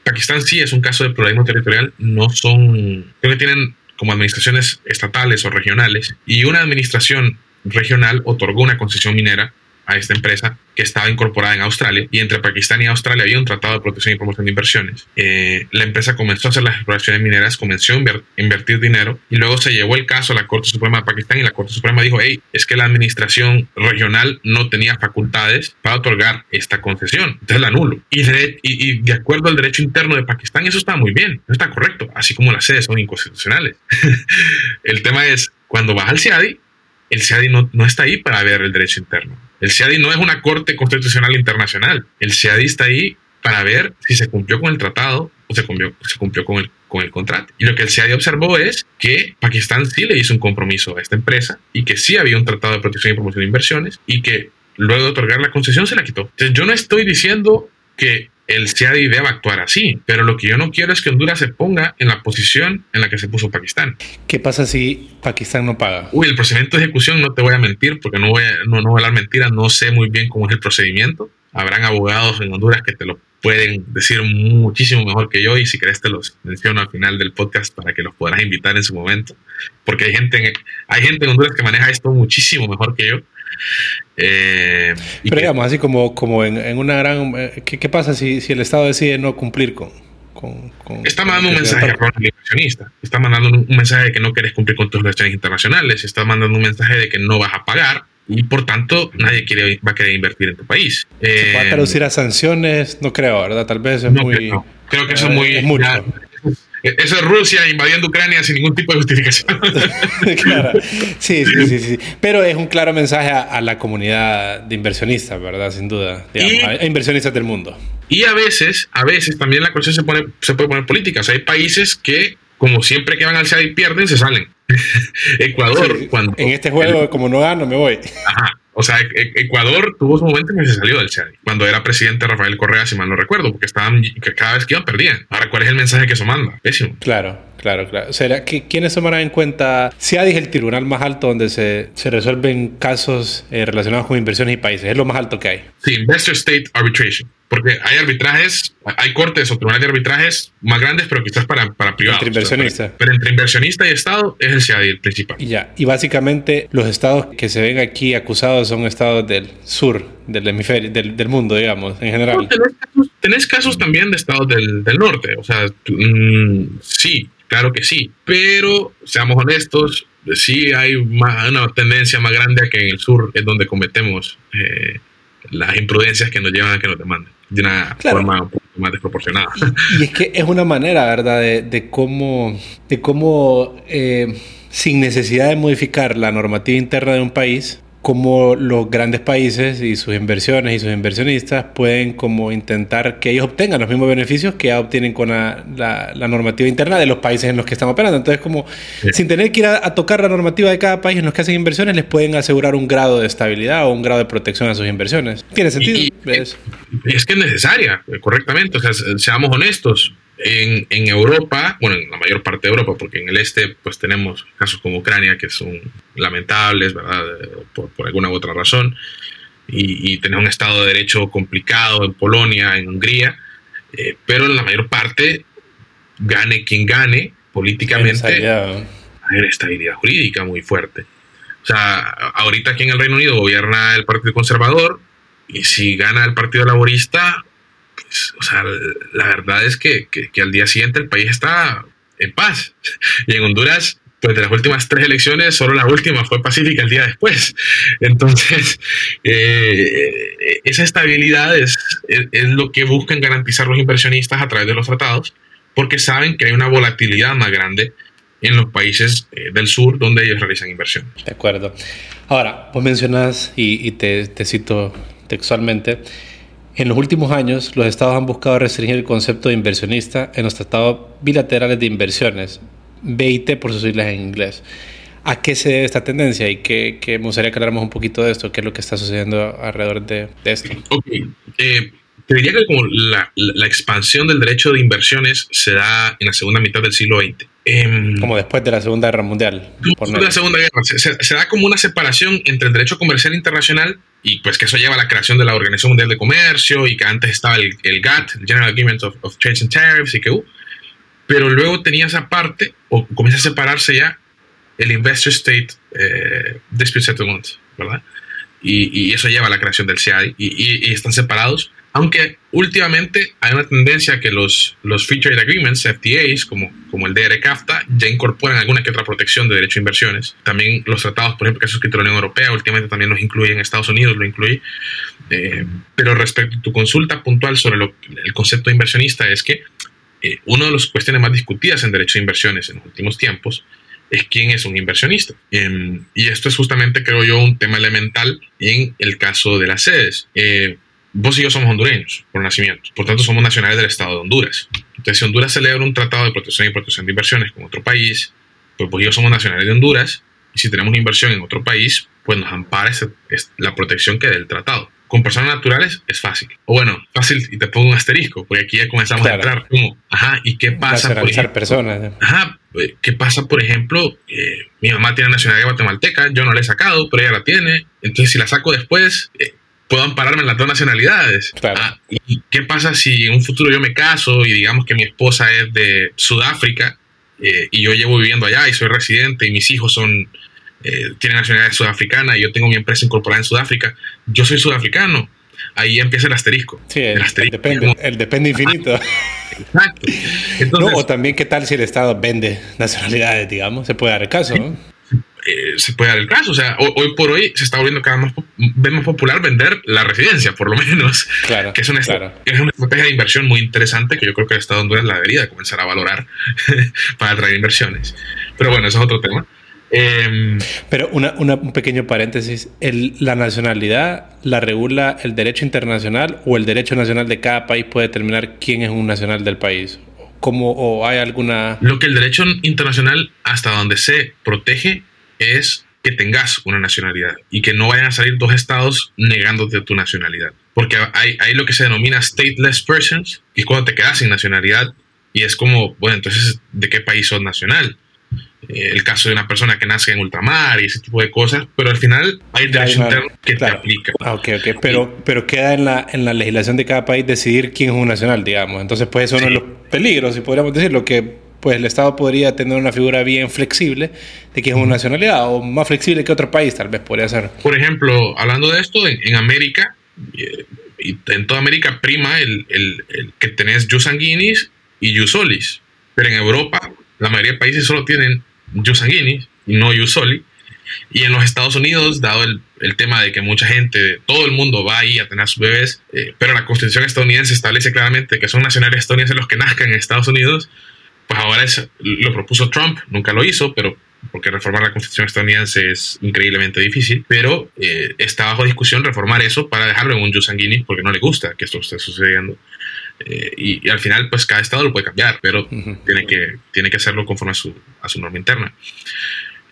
Pakistán sí es un caso de pluralismo territorial, no son, creo que tienen como administraciones estatales o regionales y una administración regional otorgó una concesión minera a esta empresa que estaba incorporada en Australia y entre Pakistán y Australia había un tratado de protección y promoción de inversiones. Eh, la empresa comenzó a hacer las exploraciones mineras, comenzó a invertir dinero y luego se llevó el caso a la Corte Suprema de Pakistán y la Corte Suprema dijo, hey, es que la administración regional no tenía facultades para otorgar esta concesión, entonces la anulo. Y de, y, de acuerdo al derecho interno de Pakistán eso está muy bien, eso está correcto, así como las sedes son inconstitucionales. el tema es, cuando vas al CIADI, el CIADI no, no está ahí para ver el derecho interno el CIADI no es una corte constitucional internacional. El CIADI está ahí para ver si se cumplió con el tratado o se cumplió, se cumplió con, el, con el contrato. Y lo que el CIADI observó es que Pakistán sí le hizo un compromiso a esta empresa y que sí había un tratado de protección y promoción de inversiones y que luego de otorgar la concesión se la quitó. Entonces yo no estoy diciendo que el CIADI debe actuar así, pero lo que yo no quiero es que Honduras se ponga en la posición en la que se puso Pakistán. ¿Qué pasa si Pakistán no paga? Uy, el procedimiento de ejecución no te voy a mentir, porque no voy a, no, no voy a hablar mentiras, no sé muy bien cómo es el procedimiento. Habrán abogados en Honduras que te lo pueden decir muchísimo mejor que yo y si querés te los menciono al final del podcast para que los podrás invitar en su momento, porque hay gente hay gente en Honduras que maneja esto muchísimo mejor que yo eh, Pero digamos, así como, como en, una gran... Eh, ¿qué, pasa si, si, el Estado decide no cumplir con... con, está mandando un mensaje a inversionista. Está mandando un mensaje de que no quieres cumplir con tus relaciones internacionales. Está mandando un mensaje de que no vas a pagar. Y por tanto, nadie quiere, va a querer invertir en tu país. ¿Se puede traducir a sanciones? No creo, ¿verdad? Tal vez es muy... Creo, creo que eso es muy... Es mucho. E-, eso es Rusia invadiendo Ucrania sin ningún tipo de justificación. claro. Sí, sí, sí, sí, Pero es un claro mensaje a, la comunidad de inversionistas, ¿verdad? Sin duda. a inversionistas del mundo. Y a veces, a veces también la cuestión se, pone, se puede poner política. O sea, hay países que, como siempre que van al SEA y pierden, se salen. Ecuador, cuando. En este juego, como no gano, me voy. Ajá. O sea, e-, e-, Ecuador tuvo su momento en que se salió del CHADI, cuando era presidente Rafael Correa, si mal no recuerdo, porque estaban, cada vez que iban perdían. Ahora, ¿cuál es el mensaje que eso manda? Pésimo. Claro, claro, claro. ¿Será que quiénes tomarán en cuenta? CIADI es el tribunal más alto donde se, se resuelven casos eh, relacionados con inversiones y países. Es lo más alto que hay. Sí, Investor State Arbitration. Porque hay arbitrajes, hay cortes o tribunales de arbitrajes más grandes, pero quizás para, para privados. Entre inversionista. pero, entre inversionista y Estado es el CIADI el principal. Y ya. Y básicamente los estados que se ven aquí acusados son estados del sur, del hemisferio, del, del mundo, digamos, en general. tenés, casos, también de estados del, del norte. O sea, mm, sí, claro que sí. Pero seamos honestos, sí hay una tendencia más grande a que en el sur es donde cometemos. Eh, las imprudencias que nos llevan a que nos demanden. de una forma un poco más desproporcionada. Y, es que es una manera, ¿verdad?, de, de cómo, de cómo eh, sin necesidad de modificar la normativa interna de un país, cómo los grandes países y sus inversiones y sus inversionistas pueden como intentar que ellos obtengan los mismos beneficios que ya obtienen con la, la, normativa interna de los países en los que están operando. Entonces, como sin tener que ir a, tocar la normativa de cada país en los que hacen inversiones, les pueden asegurar un grado de estabilidad o un grado de protección a sus inversiones. ¿Tiene sentido? Y, es que es necesaria, correctamente. O sea, seamos honestos en, en, Europa, bueno, en la mayor parte de Europa, porque en el este pues tenemos casos como Ucrania que son lamentables, ¿verdad? Por, por alguna u otra razón, y, y, tener un Estado de Derecho complicado en Polonia, en Hungría, eh, pero en la mayor parte, gane quien gane, políticamente, hay estabilidad jurídica muy fuerte. O sea, ahorita aquí en el Reino Unido gobierna el Partido Conservador, y si gana el Partido Laborista, o sea, la verdad es que, al día siguiente el país está en paz. Y en Honduras, pues de las últimas tres elecciones, solo la última fue pacífica el día después. Entonces, eh, esa estabilidad es, es, lo que buscan garantizar los inversionistas a través de los tratados, porque saben que hay una volatilidad más grande en los países eh, del sur donde ellos realizan inversión. De acuerdo. Ahora, vos mencionas, y, y te, te cito textualmente, en los últimos años, los estados han buscado restringir el concepto de inversionista en los tratados bilaterales de inversiones, BIT por sus siglas en inglés. ¿A qué se debe esta tendencia? Y que, me gustaría que habláramos un poquito de esto, qué es lo que está sucediendo alrededor de, esto. Ok, eh, te diría que como la, expansión del derecho de inversiones se da en la segunda mitad del siglo XX. Em, como después de la Segunda Guerra Mundial. Después de la Segunda Guerra. se, da como una separación entre el derecho comercial internacional y pues que eso lleva a la creación de la Organización Mundial de Comercio y que antes estaba el, el GATT, el General Agreement of, of, Trade and Tariffs y que uh, pero luego tenía esa parte o comienza a separarse ya el Investor State eh, Dispute Settlement, ¿verdad? Y, y, eso lleva a la creación del CI y, y, están separados aunque últimamente hay una tendencia que los, los Trade Agreements, FTAs, como, como el DR-CAFTA, ya incorporan alguna que otra protección de derecho a inversiones. También los tratados, por ejemplo, que ha suscrito la Unión Europea, últimamente también los incluye en Estados Unidos, lo incluye. Eh, pero respecto a tu consulta puntual sobre el concepto de inversionista, es que eh, una de las cuestiones más discutidas en derecho a inversiones en los últimos tiempos es quién es un inversionista. Em, y esto es justamente, creo yo, un tema elemental en el caso de las sedes. Eh, vos y yo somos hondureños por nacimiento, por tanto somos nacionales del Estado de Honduras. Entonces, si Honduras celebra un tratado de protección y protección de inversiones con otro país, pues vos y yo somos nacionales de Honduras, y si tenemos una inversión en otro país, pues nos ampara la protección que da el tratado. Con personas naturales es fácil. O bueno, fácil, y te pongo un asterisco, porque aquí ya comenzamos a entrar como, ajá, ¿y qué pasa? Por ejemplo, personas. Ajá, eh, ¿qué pasa, por ejemplo? Eh, mi mamá tiene nacionalidad guatemalteca, yo no la he sacado, pero ella la tiene. Entonces, si la saco después, eh, puedo ampararme en las dos nacionalidades. Ah, ¿Y qué pasa si en un futuro yo me caso y digamos que mi esposa es de Sudáfrica eh, y yo llevo viviendo allá y soy residente y mis hijos son eh, tienen nacionalidad sudafricana y yo tengo mi empresa incorporada en Sudáfrica, yo soy sudafricano. Ahí empieza el asterisco. Sí, el, depende, el depende infinito. Exacto. o también qué tal si el Estado vende nacionalidades, digamos, se puede dar el caso, ¿no? Eh, se puede dar el caso. O sea, hoy, por hoy se está volviendo cada vez más popular vender la residencia, por lo menos. Claro, que es una, es una estrategia de inversión muy interesante que yo creo que el Estado de Honduras la debería comenzar a valorar para atraer inversiones. Pero bueno, eso es otro tema. Em, Pero una, un pequeño paréntesis, el, ¿la nacionalidad la regula el derecho internacional o el derecho nacional de cada país puede determinar quién es un nacional del país? ¿Cómo, ¿O hay alguna...? Lo que el derecho internacional hasta donde se protege es que tengas una nacionalidad y que no vayan a salir dos estados negándote tu nacionalidad. Porque hay, hay lo que se denomina stateless persons, y es cuando te quedas sin nacionalidad y es como, bueno, entonces, ¿de qué país sos nacional? Eh, el caso de una persona que nace en ultramar y ese tipo de cosas, pero al final hay derecho interno que te aplica. Ah, ok, ok, pero, pero queda en la, en la legislación de cada país decidir quién es un nacional, digamos. Entonces, pues eso es uno de los peligros, si podríamos decirlo, que pues el Estado podría tener una figura bien flexible de que es una nacionalidad o más flexible que otro país, tal vez podría ser. Por ejemplo, hablando de esto, en, América, eh, y en toda América prima el, el, el que tenés jus sanguinis y jus solis, pero en Europa la mayoría de países solo tienen jus sanguinis y no jus soli, Y en los Estados Unidos, dado el, el tema de que mucha gente, todo el mundo va ahí a tener a sus bebés, eh, pero la constitución estadounidense establece claramente que son nacionales estadounidenses los que nazcan en Estados Unidos, pues ahora es, lo propuso Trump, nunca lo hizo, pero porque reformar la constitución estadounidense es increíblemente difícil, pero eh, está bajo discusión reformar eso para dejarlo en un jus sanguinis porque no le gusta que esto esté sucediendo. Eh, y, al final, pues cada estado lo puede cambiar, pero tiene, que, tiene que hacerlo conforme a su, a su norma interna.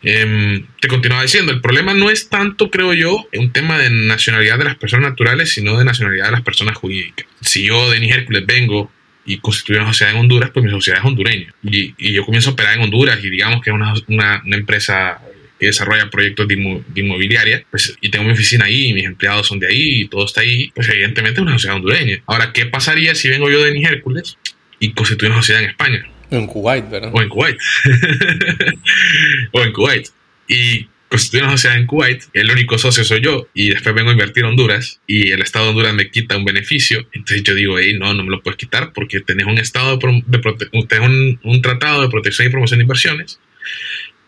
Em, te continuaba diciendo, el problema no es tanto, creo yo, un tema de nacionalidad de las personas naturales, sino de nacionalidad de las personas jurídicas. Si yo, Denis Hércules, vengo y constituyo una sociedad en Honduras, pues mi sociedad es hondureña. Y, y yo comienzo a operar en Honduras y digamos que es una, una, una empresa que desarrolla proyectos de, inmobiliaria, pues, y tengo mi oficina ahí, y mis empleados son de ahí, y todo está ahí, pues evidentemente es una sociedad hondureña. Ahora, ¿qué pasaría si vengo yo de Denis Hércules y constituyo una sociedad en España? En Kuwait, ¿verdad? O en Kuwait. o en Kuwait. Y constituyo una sociedad en Kuwait, el único socio soy yo, y después vengo a invertir en Honduras, y el Estado de Honduras me quita un beneficio, entonces yo digo, hey, no, no me lo puedes quitar porque tenés un estado de, de un, un tratado de protección y promoción de inversiones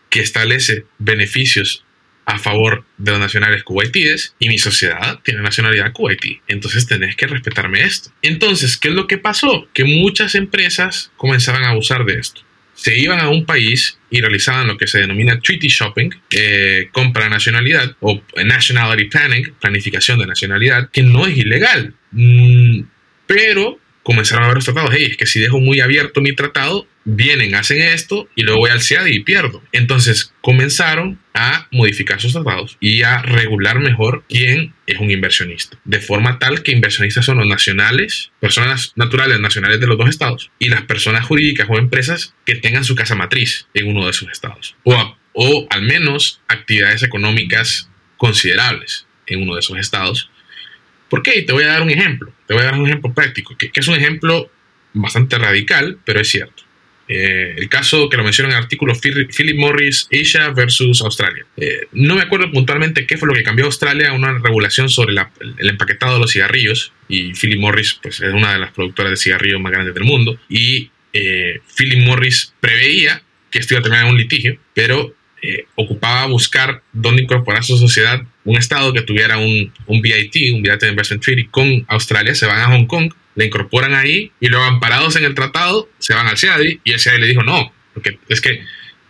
que establece beneficios a favor de los nacionales kuwaitíes y mi sociedad tiene nacionalidad kuwaití. Entonces tenés que respetarme esto. Entonces, ¿qué es lo que pasó? Que muchas empresas comenzaban a abusar de esto. Se iban a un país y realizaban lo que se denomina treaty shopping, eh, compra nacionalidad o nationality planning, planificación de nacionalidad, que no es ilegal. Mm, pero comenzaron a ver los tratados. Hey, es que si dejo muy abierto mi tratado, vienen, hacen esto y luego voy al y pierdo. Entonces comenzaron a modificar sus tratados y a regular mejor quién es un inversionista. De forma tal que inversionistas son los nacionales, personas naturales nacionales de los dos estados y las personas jurídicas o empresas que tengan su casa matriz en uno de esos estados. O, o al menos actividades económicas considerables en uno de esos estados. ¿Por qué? Te voy a dar un ejemplo. Te voy a dar un ejemplo práctico, que, es un ejemplo bastante radical, pero es cierto. Eh, el caso que lo menciona en el artículo Philip Morris Asia versus Australia. Eh, no me acuerdo puntualmente qué fue lo que cambió Australia a una regulación sobre el empaquetado de los cigarrillos. Y Philip Morris pues, es una de las productoras de cigarrillos más grandes del mundo. Y eh, Philip Morris preveía que esto iba a terminar en un litigio, pero ocupaba buscar dónde incorporar su sociedad un estado que tuviera un, un BIT, un Bilateral Investment Treaty con Australia, se van a Hong Kong le incorporan ahí y luego amparados en el tratado se van al CIADI y el CIADI le dijo no, porque es que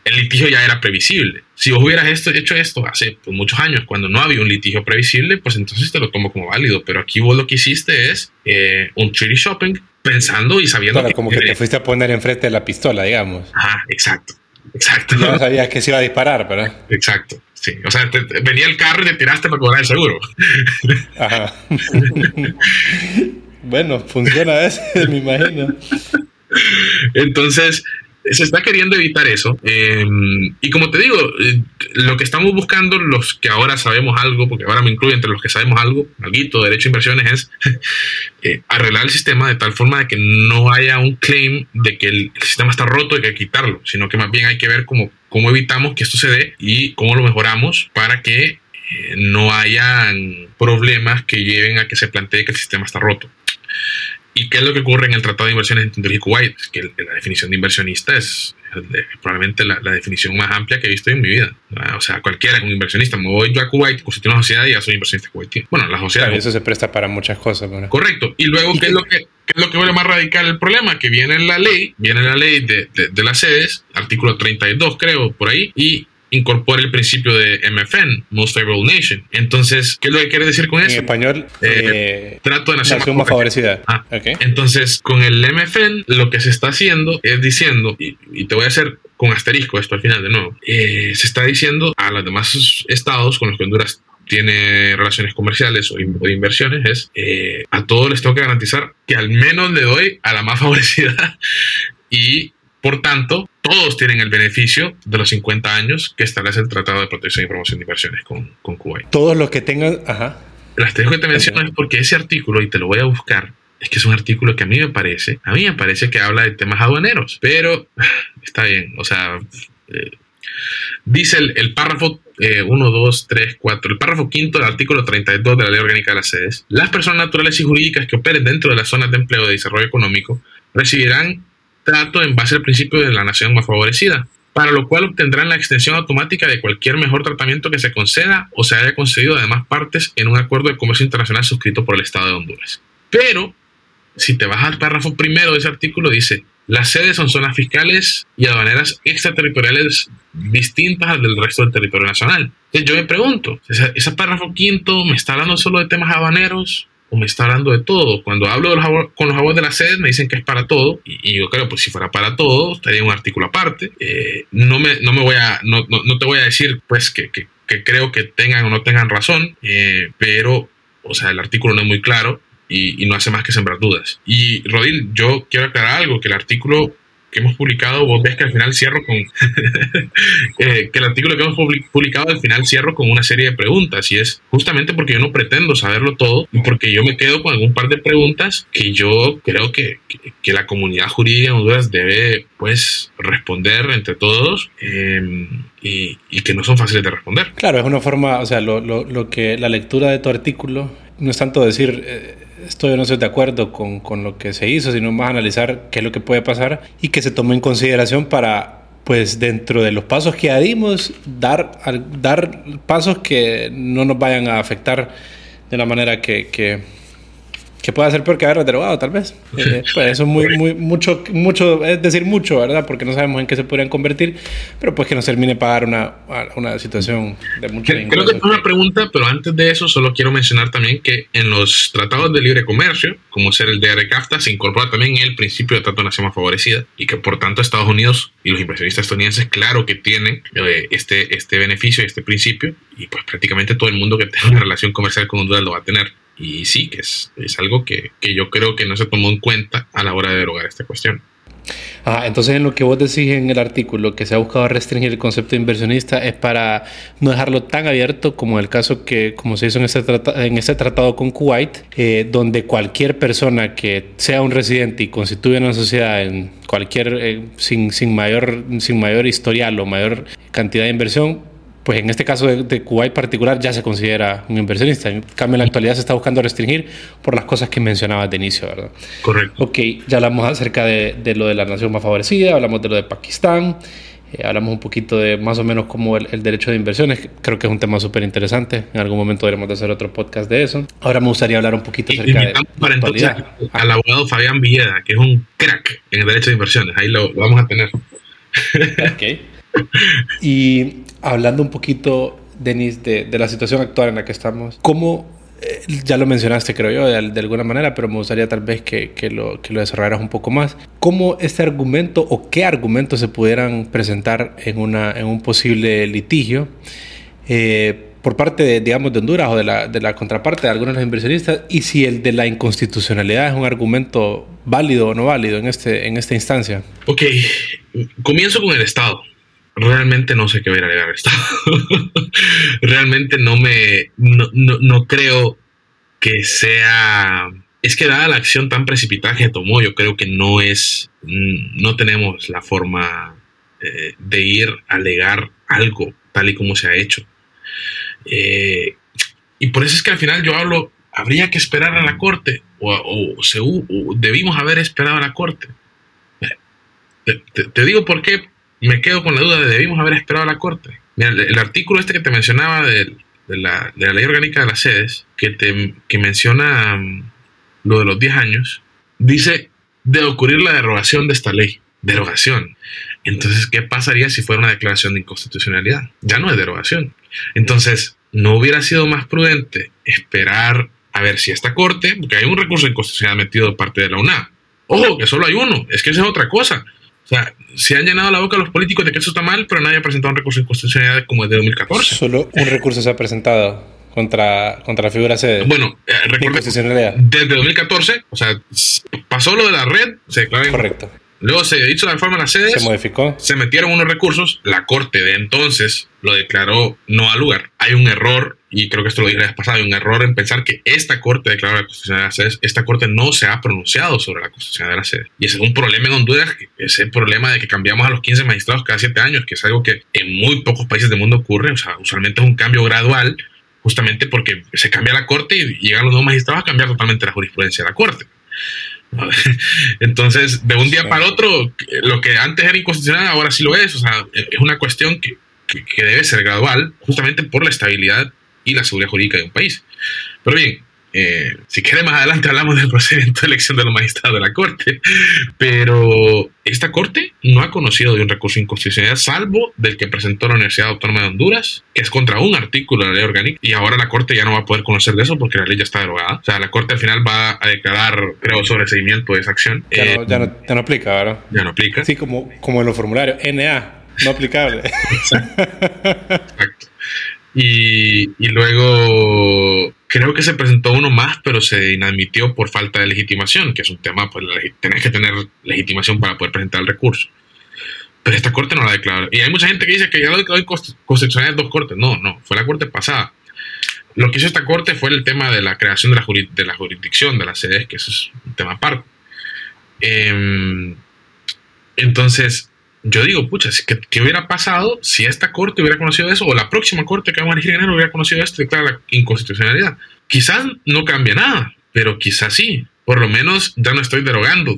el litigio ya era previsible. Si vos hubieras esto, hecho esto hace pues, muchos años, cuando no había un litigio previsible, pues entonces te lo tomo como válido. Pero aquí vos lo que hiciste es eh, un treaty shopping pensando y sabiendo... que, como que te fuiste a poner enfrente de la pistola, digamos. Ajá, exacto. Exacto. No sabías que se iba a disparar, ¿verdad? Exacto. Sí, o sea, venía el carro y te tiraste para cobrar el seguro. Ajá. Bueno, funciona eso, me imagino. Entonces, se está queriendo evitar eso. Em, y como te digo, eh, lo que estamos buscando, los que ahora sabemos algo, porque ahora me incluyo entre los que sabemos algo, algo, derecho a inversiones, es eh, arreglar el sistema de tal forma de que no haya un claim de que el, sistema está roto y que hay que quitarlo, sino que más bien hay que ver cómo, cómo evitamos que esto se dé y cómo lo mejoramos para que eh, no hayan problemas que lleven a que se plantee que el sistema está roto. ¿Y qué es lo que ocurre en el Tratado de Inversiones entre Honduras y Kuwait? Que la definición de inversionista es probablemente la, definición más amplia que he visto en mi vida. O sea, cualquiera es un inversionista. Me voy yo a Kuwait, constituyo una sociedad y ya soy inversionista kuwaití. Bueno, la sociedad. eso se presta para muchas cosas. Correcto. Y luego, ¿qué, es lo que, qué es lo que vuelve más radical el problema? Que viene la ley, viene la ley de, de, de las sedes, artículo 32, creo, por ahí, y incorpora el principio de MFN, Most Favorable Nation. Entonces, ¿qué es lo que quiere decir con eso? En español, eh, eh, trato de nación, más, favorecida. Ah, Entonces, con el MFN, lo que se está haciendo es diciendo, y, te voy a hacer con asterisco esto al final de nuevo, eh, se está diciendo a los demás estados con los que Honduras tiene relaciones comerciales o, de inversiones es a todos les tengo que garantizar que al menos le doy a la más favorecida y por tanto, todos tienen el beneficio de los 50 años que establece el Tratado de Protección y Promoción de Inversiones con, con Kuwait. Todos los que tengan... Ajá. Las que te menciono es porque ese artículo, y te lo voy a buscar, es que es un artículo que a mí me parece, a mí me parece que habla de temas aduaneros, pero está bien, o sea, eh, dice el, párrafo 1, 2, 3, 4, el párrafo quinto del artículo 32 de la Ley Orgánica de las Sedes, las personas naturales y jurídicas que operen dentro de las zonas de empleo de desarrollo económico recibirán trato en base al principio de la nación más favorecida. para lo cual obtendrán la extensión automática de cualquier mejor tratamiento que se conceda o se haya concedido a demás partes en un acuerdo de comercio internacional suscrito por el Estado de Honduras. Pero, si te vas al párrafo primero de ese artículo, dice, las sedes son zonas fiscales y aduaneras extraterritoriales distintas al del resto del territorio nacional. Entonces yo me pregunto, ¿ese párrafo quinto me está hablando solo de temas aduaneros? O me está hablando de todo. Cuando hablo con los abogados de la sede me dicen que es para todo y, yo creo, pues si fuera para todo, estaría un artículo aparte. Eh, no, me, no me voy a, no, no, te voy a decir pues que, que, creo que tengan o no tengan razón, eh, pero, o sea, el artículo no es muy claro y, y, no hace más que sembrar dudas. Y Rodil, yo quiero aclarar algo, que el artículo que hemos publicado, vos ves que al final cierro con, eh, que el artículo que hemos publicado al final cierro con una serie de preguntas y es justamente porque yo no pretendo saberlo todo porque yo me quedo con algún par de preguntas que yo creo que, que, la comunidad jurídica en Honduras debe pues responder entre todos em, y, y, que no son fáciles de responder. Claro, es una forma, o sea, lo, lo, lo que la lectura de tu artículo no es tanto decir... Eh, estoy no estoy de acuerdo con, con, lo que se hizo, sino más analizar qué es lo que puede pasar y que se tome en consideración para, pues dentro de los pasos que ya dimos, dar, dar pasos que no nos vayan a afectar de la manera que, que que puede ser peor que haberlo derogado, tal vez. Eh, pues eso es muy, muy, mucho, mucho, es decir mucho, ¿verdad? Porque no sabemos en qué se podrían convertir, pero pues que nos termine pagar una, una situación de mucha Creo que es una pregunta, pero antes de eso solo quiero mencionar también que en los tratados de libre comercio, como ser el de CAFTA, se incorpora también el principio de trato de nación más favorecida y que por tanto Estados Unidos y los inversionistas estadounidenses, claro que tienen eh, este, este beneficio, este principio, y pues prácticamente todo el mundo que tenga una relación comercial con Honduras lo va a tener. Y sí, que es, es algo que, que, yo creo que no se tomó en cuenta a la hora de derogar esta cuestión. Ah, entonces en lo que vos decís en el artículo que se ha buscado restringir el concepto de inversionista es para no dejarlo tan abierto como el caso que como se hizo en este, en este tratado con Kuwait, eh, donde cualquier persona que sea un residente y constituya una sociedad en cualquier eh, sin, sin, mayor, sin mayor historial o mayor cantidad de inversión pues en este caso de, de, Kuwait particular ya se considera un inversionista. En cambio, en la actualidad se está buscando restringir por las cosas que mencionabas de inicio, ¿verdad? Correcto. Ok, ya hablamos acerca de, de lo de la nación más favorecida, hablamos de lo de Pakistán, eh, hablamos un poquito de más o menos como el, el derecho de inversiones, creo que es un tema súper interesante. En algún momento deberemos de hacer otro podcast de eso. Ahora me gustaría hablar un poquito acerca de... Para entonces al abogado Fabián Villeda, que es un crack en el derecho de inversiones, ahí lo, lo vamos a tener. ok. y hablando un poquito, Denis, de, de, la situación actual en la que estamos, ¿cómo, eh, ya lo mencionaste creo yo de, de, alguna manera, pero me gustaría tal vez que, que, lo, que lo desarrollaras un poco más, cómo este argumento o qué argumentos se pudieran presentar en, una, en un posible litigio? Eh, por parte, de, digamos, de Honduras o de la, de la contraparte de algunos de los inversionistas, y si el de la inconstitucionalidad es un argumento válido o no válido en, este, en esta instancia. Ok, comienzo con el Estado realmente no sé qué ver a Estado. realmente no me, no, no, creo que sea, es que dada la acción tan precipitada que tomó, yo creo que no es, no tenemos la forma eh, de ir a alegar algo tal y como se ha hecho. Eh, y por eso es que al final yo hablo, habría que esperar a la corte o, o, debimos haber esperado a la corte. Te, te digo por qué, me quedo con la duda de debimos haber esperado a la Corte. Mira, el, artículo este que te mencionaba de, la, ley orgánica de las sedes, que, te, menciona um, lo de los 10 años, dice de ocurrir la derogación de esta ley. Derogación. Entonces, ¿qué pasaría si fuera una declaración de inconstitucionalidad? Ya no es derogación. Entonces, ¿no hubiera sido más prudente esperar a ver si esta corte, porque hay un recurso de inconstitucionalidad metido de parte de la UNAM? Ojo, que solo hay uno, es que esa es otra cosa. O sea, se han llenado la boca los políticos de que eso está mal, pero nadie ha presentado un recurso de inconstitucionalidad como el de 2014. Solo un recurso se ha presentado contra, contra la figura sede. Bueno, eh, desde 2014, o sea, pasó lo de la red, se declaró. Correcto. Luego se hizo la reforma de las sedes. Se modificó. Se metieron unos recursos. La corte de entonces lo declaró no al lugar. Hay un error, y creo que esto lo dije la vez pasada, hay un error en pensar que esta corte declaró la constitución de las sedes. Esta corte no se ha pronunciado sobre la constitución de las sedes. Y ese es un problema en Honduras, ese problema de que cambiamos a los 15 magistrados cada 7 años, que es algo que en muy pocos países del mundo ocurre. O sea, usualmente es un cambio gradual, justamente porque se cambia la corte y llegan los nuevos magistrados a cambiar totalmente la jurisprudencia de la corte. Entonces, de un día para otro, lo que antes era inconstitucional, ahora sí lo es. O sea, es una cuestión que, que debe ser gradual, justamente por la estabilidad y la seguridad jurídica de un país. Pero bien, eh, si quiere más adelante hablamos del procedimiento de elección de los magistrados de la Corte, pero esta Corte no ha conocido de un recurso de inconstitucionalidad salvo del que presentó la Universidad Autónoma de Honduras, que es contra un artículo de la ley orgánica, y ahora la Corte ya no va a poder conocer de eso porque la ley ya está derogada. O sea, la Corte al final va a declarar, creo, sobre seguimiento de esa acción. Ya, no, ya, no, ya no aplica, ¿verdad? Ya no aplica. Sí, como, como en los formularios, NA, no aplicable. Exacto. Y, luego creo que se presentó uno más, pero se inadmitió por falta de legitimación, que es un tema, pues tenés que tener legitimación para poder presentar el recurso. Pero esta corte no la declaró. Y hay mucha gente que dice que ya lo declaró constitucional dos cortes. No, no, fue la corte pasada. Lo que hizo esta corte fue el tema de la creación de la, de la jurisdicción de las sedes, que eso es un tema aparte. Eh, entonces, yo digo, pucha, ¿qué, hubiera pasado si esta corte hubiera conocido eso o la próxima corte que vamos a elegir en enero hubiera conocido esto y declara la inconstitucionalidad? Quizás no cambia nada, pero quizás sí. Por lo menos ya no estoy derogando.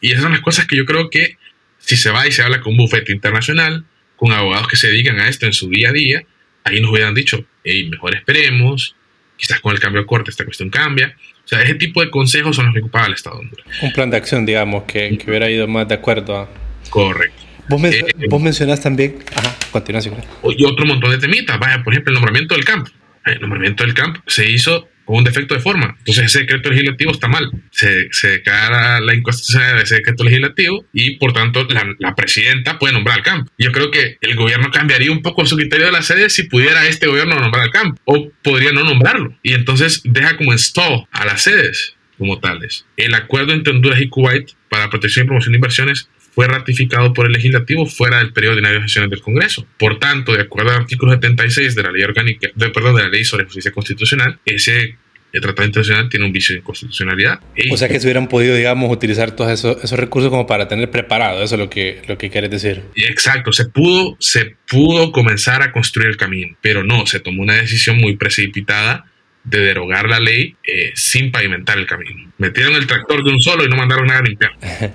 y esas son las cosas que yo creo que si se va y se habla con un bufete internacional, con abogados que se dedican a esto en su día a día, ahí nos hubieran dicho, hey, mejor esperemos, quizás con el cambio de corte esta cuestión cambia. O sea, ese tipo de consejos son los que ocupaba el Estado Un plan de acción, digamos, que, que hubiera ido más de acuerdo a Correcto. Vos, men eh, mencionás también. Ajá, continuación. Y otro montón de temitas. Vaya, por ejemplo, el nombramiento del campo. El nombramiento del campo se hizo con un defecto de forma. Entonces ese decreto legislativo está mal. Se, se declara la inconstitucionalidad de ese decreto legislativo y por tanto la, la, presidenta puede nombrar al campo. Yo creo que el gobierno cambiaría un poco su criterio de la sede si pudiera este gobierno nombrar al campo o podría no nombrarlo. Y entonces deja como en stall a las sedes como tales. El acuerdo entre Honduras y Kuwait para protección y promoción de inversiones fue ratificado por el legislativo fuera del periodo ordinario de sesiones del Congreso. Por tanto, de acuerdo al artículo 76 de la ley orgánica, de, perdón, de la ley sobre justicia constitucional, ese el tratado internacional tiene un vicio de inconstitucionalidad. O sea que se hubieran podido, digamos, utilizar todos esos, esos, recursos como para tener preparado, eso es lo que, lo que quieres decir. Exacto, se pudo, se pudo comenzar a construir el camino, pero no, se tomó una decisión muy precipitada de derogar la ley eh, sin pavimentar el camino. Metieron el tractor de un solo y no mandaron nada a limpiar.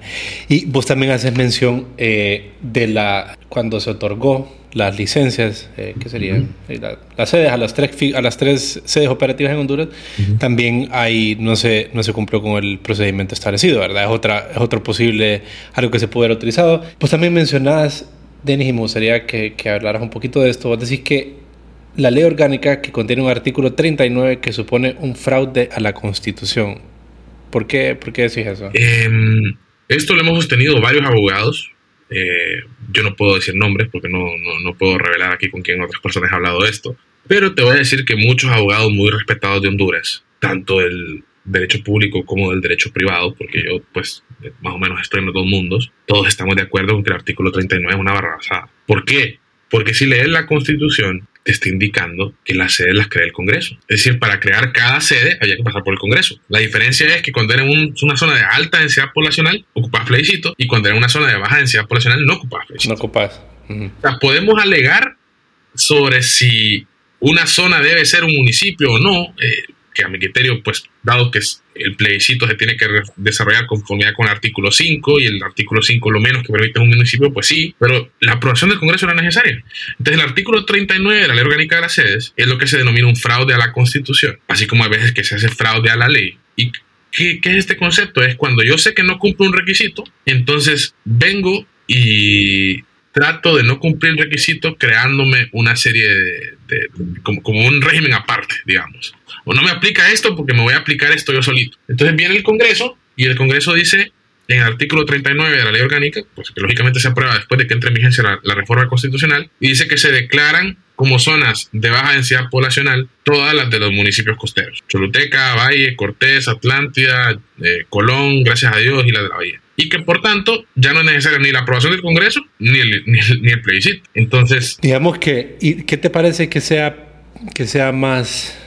y vos también haces mención eh, de la cuando se otorgó las licencias, eh, que serían las sedes a las tres a las tres sedes operativas en Honduras, también ahí no se no se cumplió con el procedimiento establecido, ¿verdad? Es otra es otro posible algo que se puede haber utilizado. Pues también mencionás Denis, y me gustaría que, que hablaras un poquito de esto. Vos decís que la ley orgánica que contiene un artículo 39 que supone un fraude a la Constitución. ¿Por qué, por qué decís eso? Em, esto lo hemos sostenido varios abogados. Eh, yo no puedo decir nombres porque no, no, no, puedo revelar aquí con quién otras personas han hablado de esto. Pero te voy a decir que muchos abogados muy respetados de Honduras, tanto del derecho público como del derecho privado, porque yo pues más o menos estoy en los dos mundos, todos estamos de acuerdo con que el artículo 39 es una barrabasada. ¿Por qué? Porque si lees la Constitución, te está indicando que las sedes las crea el Congreso. Es decir, para crear cada sede había que pasar por el Congreso. La diferencia es que cuando era una zona de alta densidad poblacional, ocupas plebiscito, y cuando era una zona de baja densidad poblacional, no ocupas plebiscito. No ocupas. O sea, podemos alegar sobre si una zona debe ser un municipio o no, eh, que a mi criterio, pues, dado que el plebiscito se tiene que desarrollar conformidad con el artículo 5 y el artículo 5 lo menos que permite un municipio, pues sí, pero la aprobación del Congreso era necesaria. Entonces, el artículo 39 de la Ley Orgánica de las Sedes es lo que se denomina un fraude a la Constitución, así como a veces que se hace fraude a la ley. ¿Y qué, qué es este concepto? Es cuando yo sé que no cumplo un requisito, entonces vengo y trato de no cumplir el requisito creándome una serie de, como, como, un régimen aparte, digamos. No me aplica esto porque me voy a aplicar esto yo solito. Entonces viene el Congreso y el Congreso dice en el artículo 39 de la ley orgánica, pues que lógicamente se aprueba después de que entre en vigencia la, reforma constitucional, y dice que se declaran como zonas de baja densidad poblacional todas las de los municipios costeros. Choluteca, Valle, Cortés, Atlántida, eh, Colón, gracias a Dios, y la de la Bahía y que por tanto ya no es necesaria ni la aprobación del Congreso ni el, ni plebiscito. Entonces... Digamos que, ¿y qué te parece que sea, que sea más,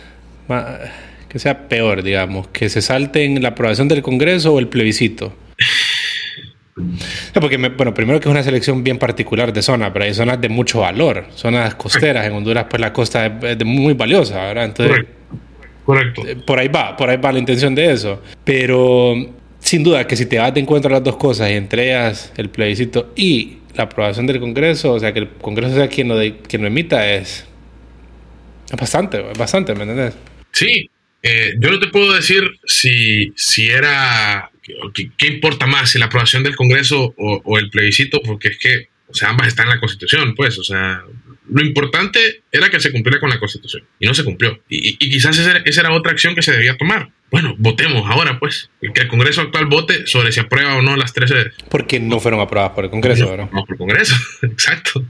que sea peor, digamos, que se salte en la aprobación del Congreso o el plebiscito? Porque, me, bueno, primero que es una selección bien particular de zona, pero hay zonas de mucho valor, zonas costeras. En Honduras, pues la costa es, es muy valiosa, ¿verdad? Entonces, Correcto. Eh, por ahí va, por ahí va la intención de eso. Pero sin duda que si te vas de encuentro a las dos cosas y entregas el plebiscito y la aprobación del Congreso, o sea, que el Congreso sea quien lo, de, quien lo emita, es, es bastante, es bastante, ¿me entiendes? Sí, eh, yo no te puedo decir si, si era, qué importa más, si la aprobación del Congreso o, o, el plebiscito, porque es que, o sea, ambas están en la Constitución, pues, o sea, lo importante era que se cumpliera con la Constitución y no se cumplió. Y, y quizás esa, esa, era otra acción que se debía tomar. Bueno, votemos ahora, pues. Que el Congreso actual vote sobre si aprueba o no las tres sedes. Porque no fueron aprobadas por el Congreso, ¿verdad? No, por el Congreso, exacto.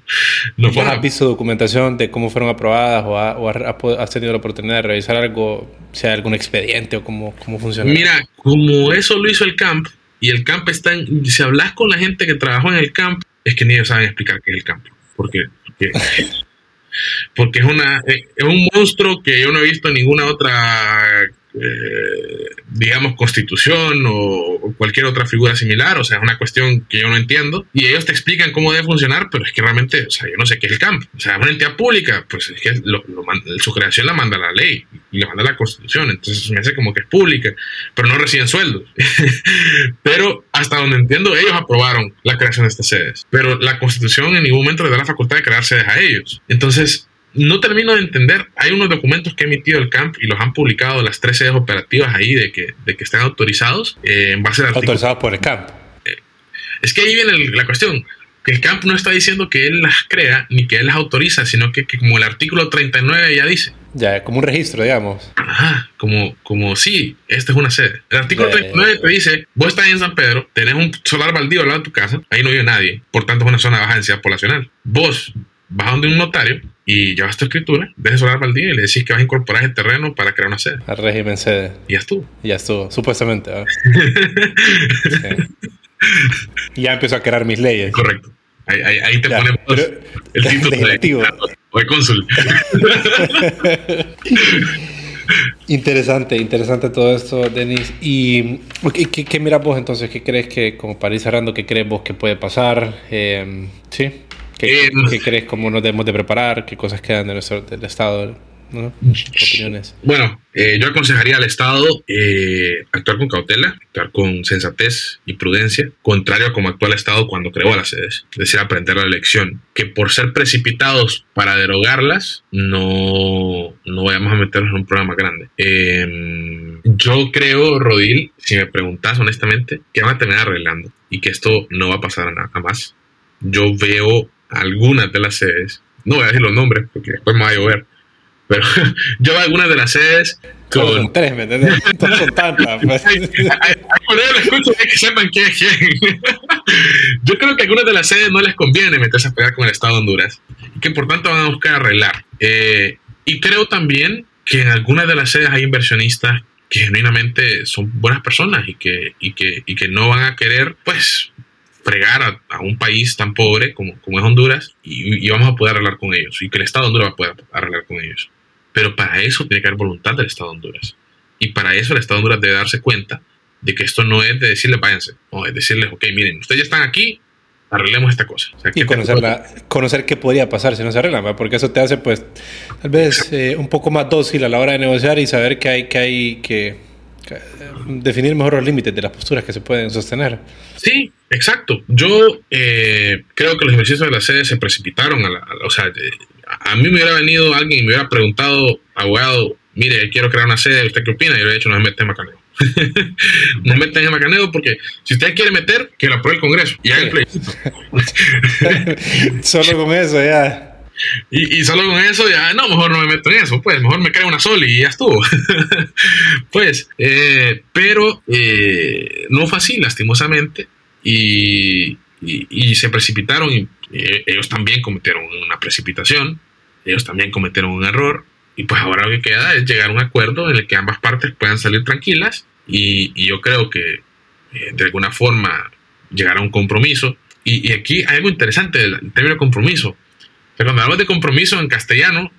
No ¿Vos has visto documentación de cómo fueron aprobadas o, ha, o has tenido la oportunidad de revisar algo, sea algún expediente o cómo, cómo funciona? Mira, como eso lo hizo el CAMP, y el CAMP está en. Si hablas con la gente que trabajó en el CAMP, es que ni ellos saben explicar qué es el CAMP. Porque, porque, porque es, una, es un monstruo que yo no he visto en ninguna otra eh, digamos, constitución o, o, cualquier otra figura similar, o sea, es una cuestión que yo no entiendo, y ellos te explican cómo debe funcionar, pero es que realmente, o sea, yo no sé qué es el campo, o sea, una entidad pública, pues es que lo, lo, su creación la manda la ley y la manda la constitución, entonces me hace como que es pública, pero no reciben sueldos. pero hasta donde entiendo, ellos aprobaron la creación de estas sedes, pero la constitución en ningún momento les da la facultad de crear sedes a ellos. Entonces, no termino de entender. Hay unos documentos que ha emitido el CAMP y los han publicado las tres sedes operativas ahí de que, de que están autorizados eh, en base al artículo. Autorizados por el CAMP. Eh, es que ahí viene el, la cuestión. Que el CAMP no está diciendo que él las crea ni que él las autoriza, sino que, que como el artículo 39 ya dice. Ya, como un registro, digamos. Ajá, como, como sí, esta es una sede. El artículo yeah, 39 te dice, vos estás en San Pedro, tenés un solar baldío al lado de tu casa, ahí no vive nadie, por tanto es una zona de baja densidad poblacional. Vos vas donde un notario y llevas tu escritura, dejas solar baldío y le decís que vas a incorporar ese terreno para crear una sede. Al régimen sede. Y ya estuvo. Ya estuvo, supuestamente. ¿eh? sí. Ya empezó a crear mis leyes. Correcto. Ahí, ahí, ahí te ya, ponemos pero, el título de, o de cónsul. interesante, interesante todo esto, Denis. ¿Y qué, qué, qué miras vos entonces? ¿Qué crees que, como para ir cerrando, qué crees vos que puede pasar? Eh, sí. ¿Qué, eh, ¿Qué, crees? ¿Cómo nos debemos de preparar? ¿Qué cosas quedan de nuestro, del Estado? ¿no? opiniones? Bueno, eh, yo aconsejaría al Estado eh, actuar con cautela, actuar con sensatez y prudencia, contrario a como actúa el Estado cuando creó las sedes, es decir, aprender la lección, que por ser precipitados para derogarlas, no, no vayamos a meternos en un problema grande. Eh, yo creo, Rodil, si me preguntas honestamente, que van a terminar arreglando y que esto no va a pasar a nada más. Yo veo algunas de las sedes, no voy a decir los nombres porque después me va a llover, pero yo veo algunas de las sedes con... Son tres, ¿me entiendes? No son tantas. Pues. Hay que sepan quién es quién. yo creo que algunas de las sedes no les conviene meterse a pegar con el Estado de Honduras y que por tanto van a buscar arreglar. Eh, y creo también que en algunas de las sedes hay inversionistas que genuinamente son buenas personas y que, y que, y que no van a querer, pues, fregar a, a, un país tan pobre como, como es Honduras y, y, vamos a poder arreglar con ellos y que el Estado de Honduras va a poder arreglar con ellos. Pero para eso tiene que haber voluntad del Estado de Honduras. Y para eso el Estado de Honduras debe darse cuenta de que esto no es de decirles váyanse, no, es decirles, ok, miren, ustedes ya están aquí, arreglemos esta cosa. O sea, y conocer, la, conocer qué podría pasar si no se arreglan, ¿verdad? porque eso te hace, pues, tal vez eh, un poco más dócil a la hora de negociar y saber que hay que, hay que, que definir mejor los límites de las posturas que se pueden sostener. Sí, exacto. Yo eh, creo que los ejercicios de la sede se precipitaron. A la, a, o sea, a mí me hubiera venido alguien y me hubiera preguntado, abogado, mire, quiero crear una sede, ¿usted qué opina? Y yo le he dicho, no se mete en macaneo. no se meten en macaneo porque si usted quiere meter, que lo apruebe el Congreso y haga el plebiscito. Solo con eso ya. Y, y, solo con eso ya, no, mejor no me meto en eso, pues, mejor me creo una sola y ya estuvo. pues, eh, pero eh, no fue así, lastimosamente, y, y, y se precipitaron, y eh, ellos también cometieron una precipitación, ellos también cometieron un error, y pues ahora lo que queda es llegar a un acuerdo en el que ambas partes puedan salir tranquilas, y, yo creo que de alguna forma llegar a un compromiso. Y, aquí hay algo interesante del término compromiso pero cuando hablamos de compromiso en castellano,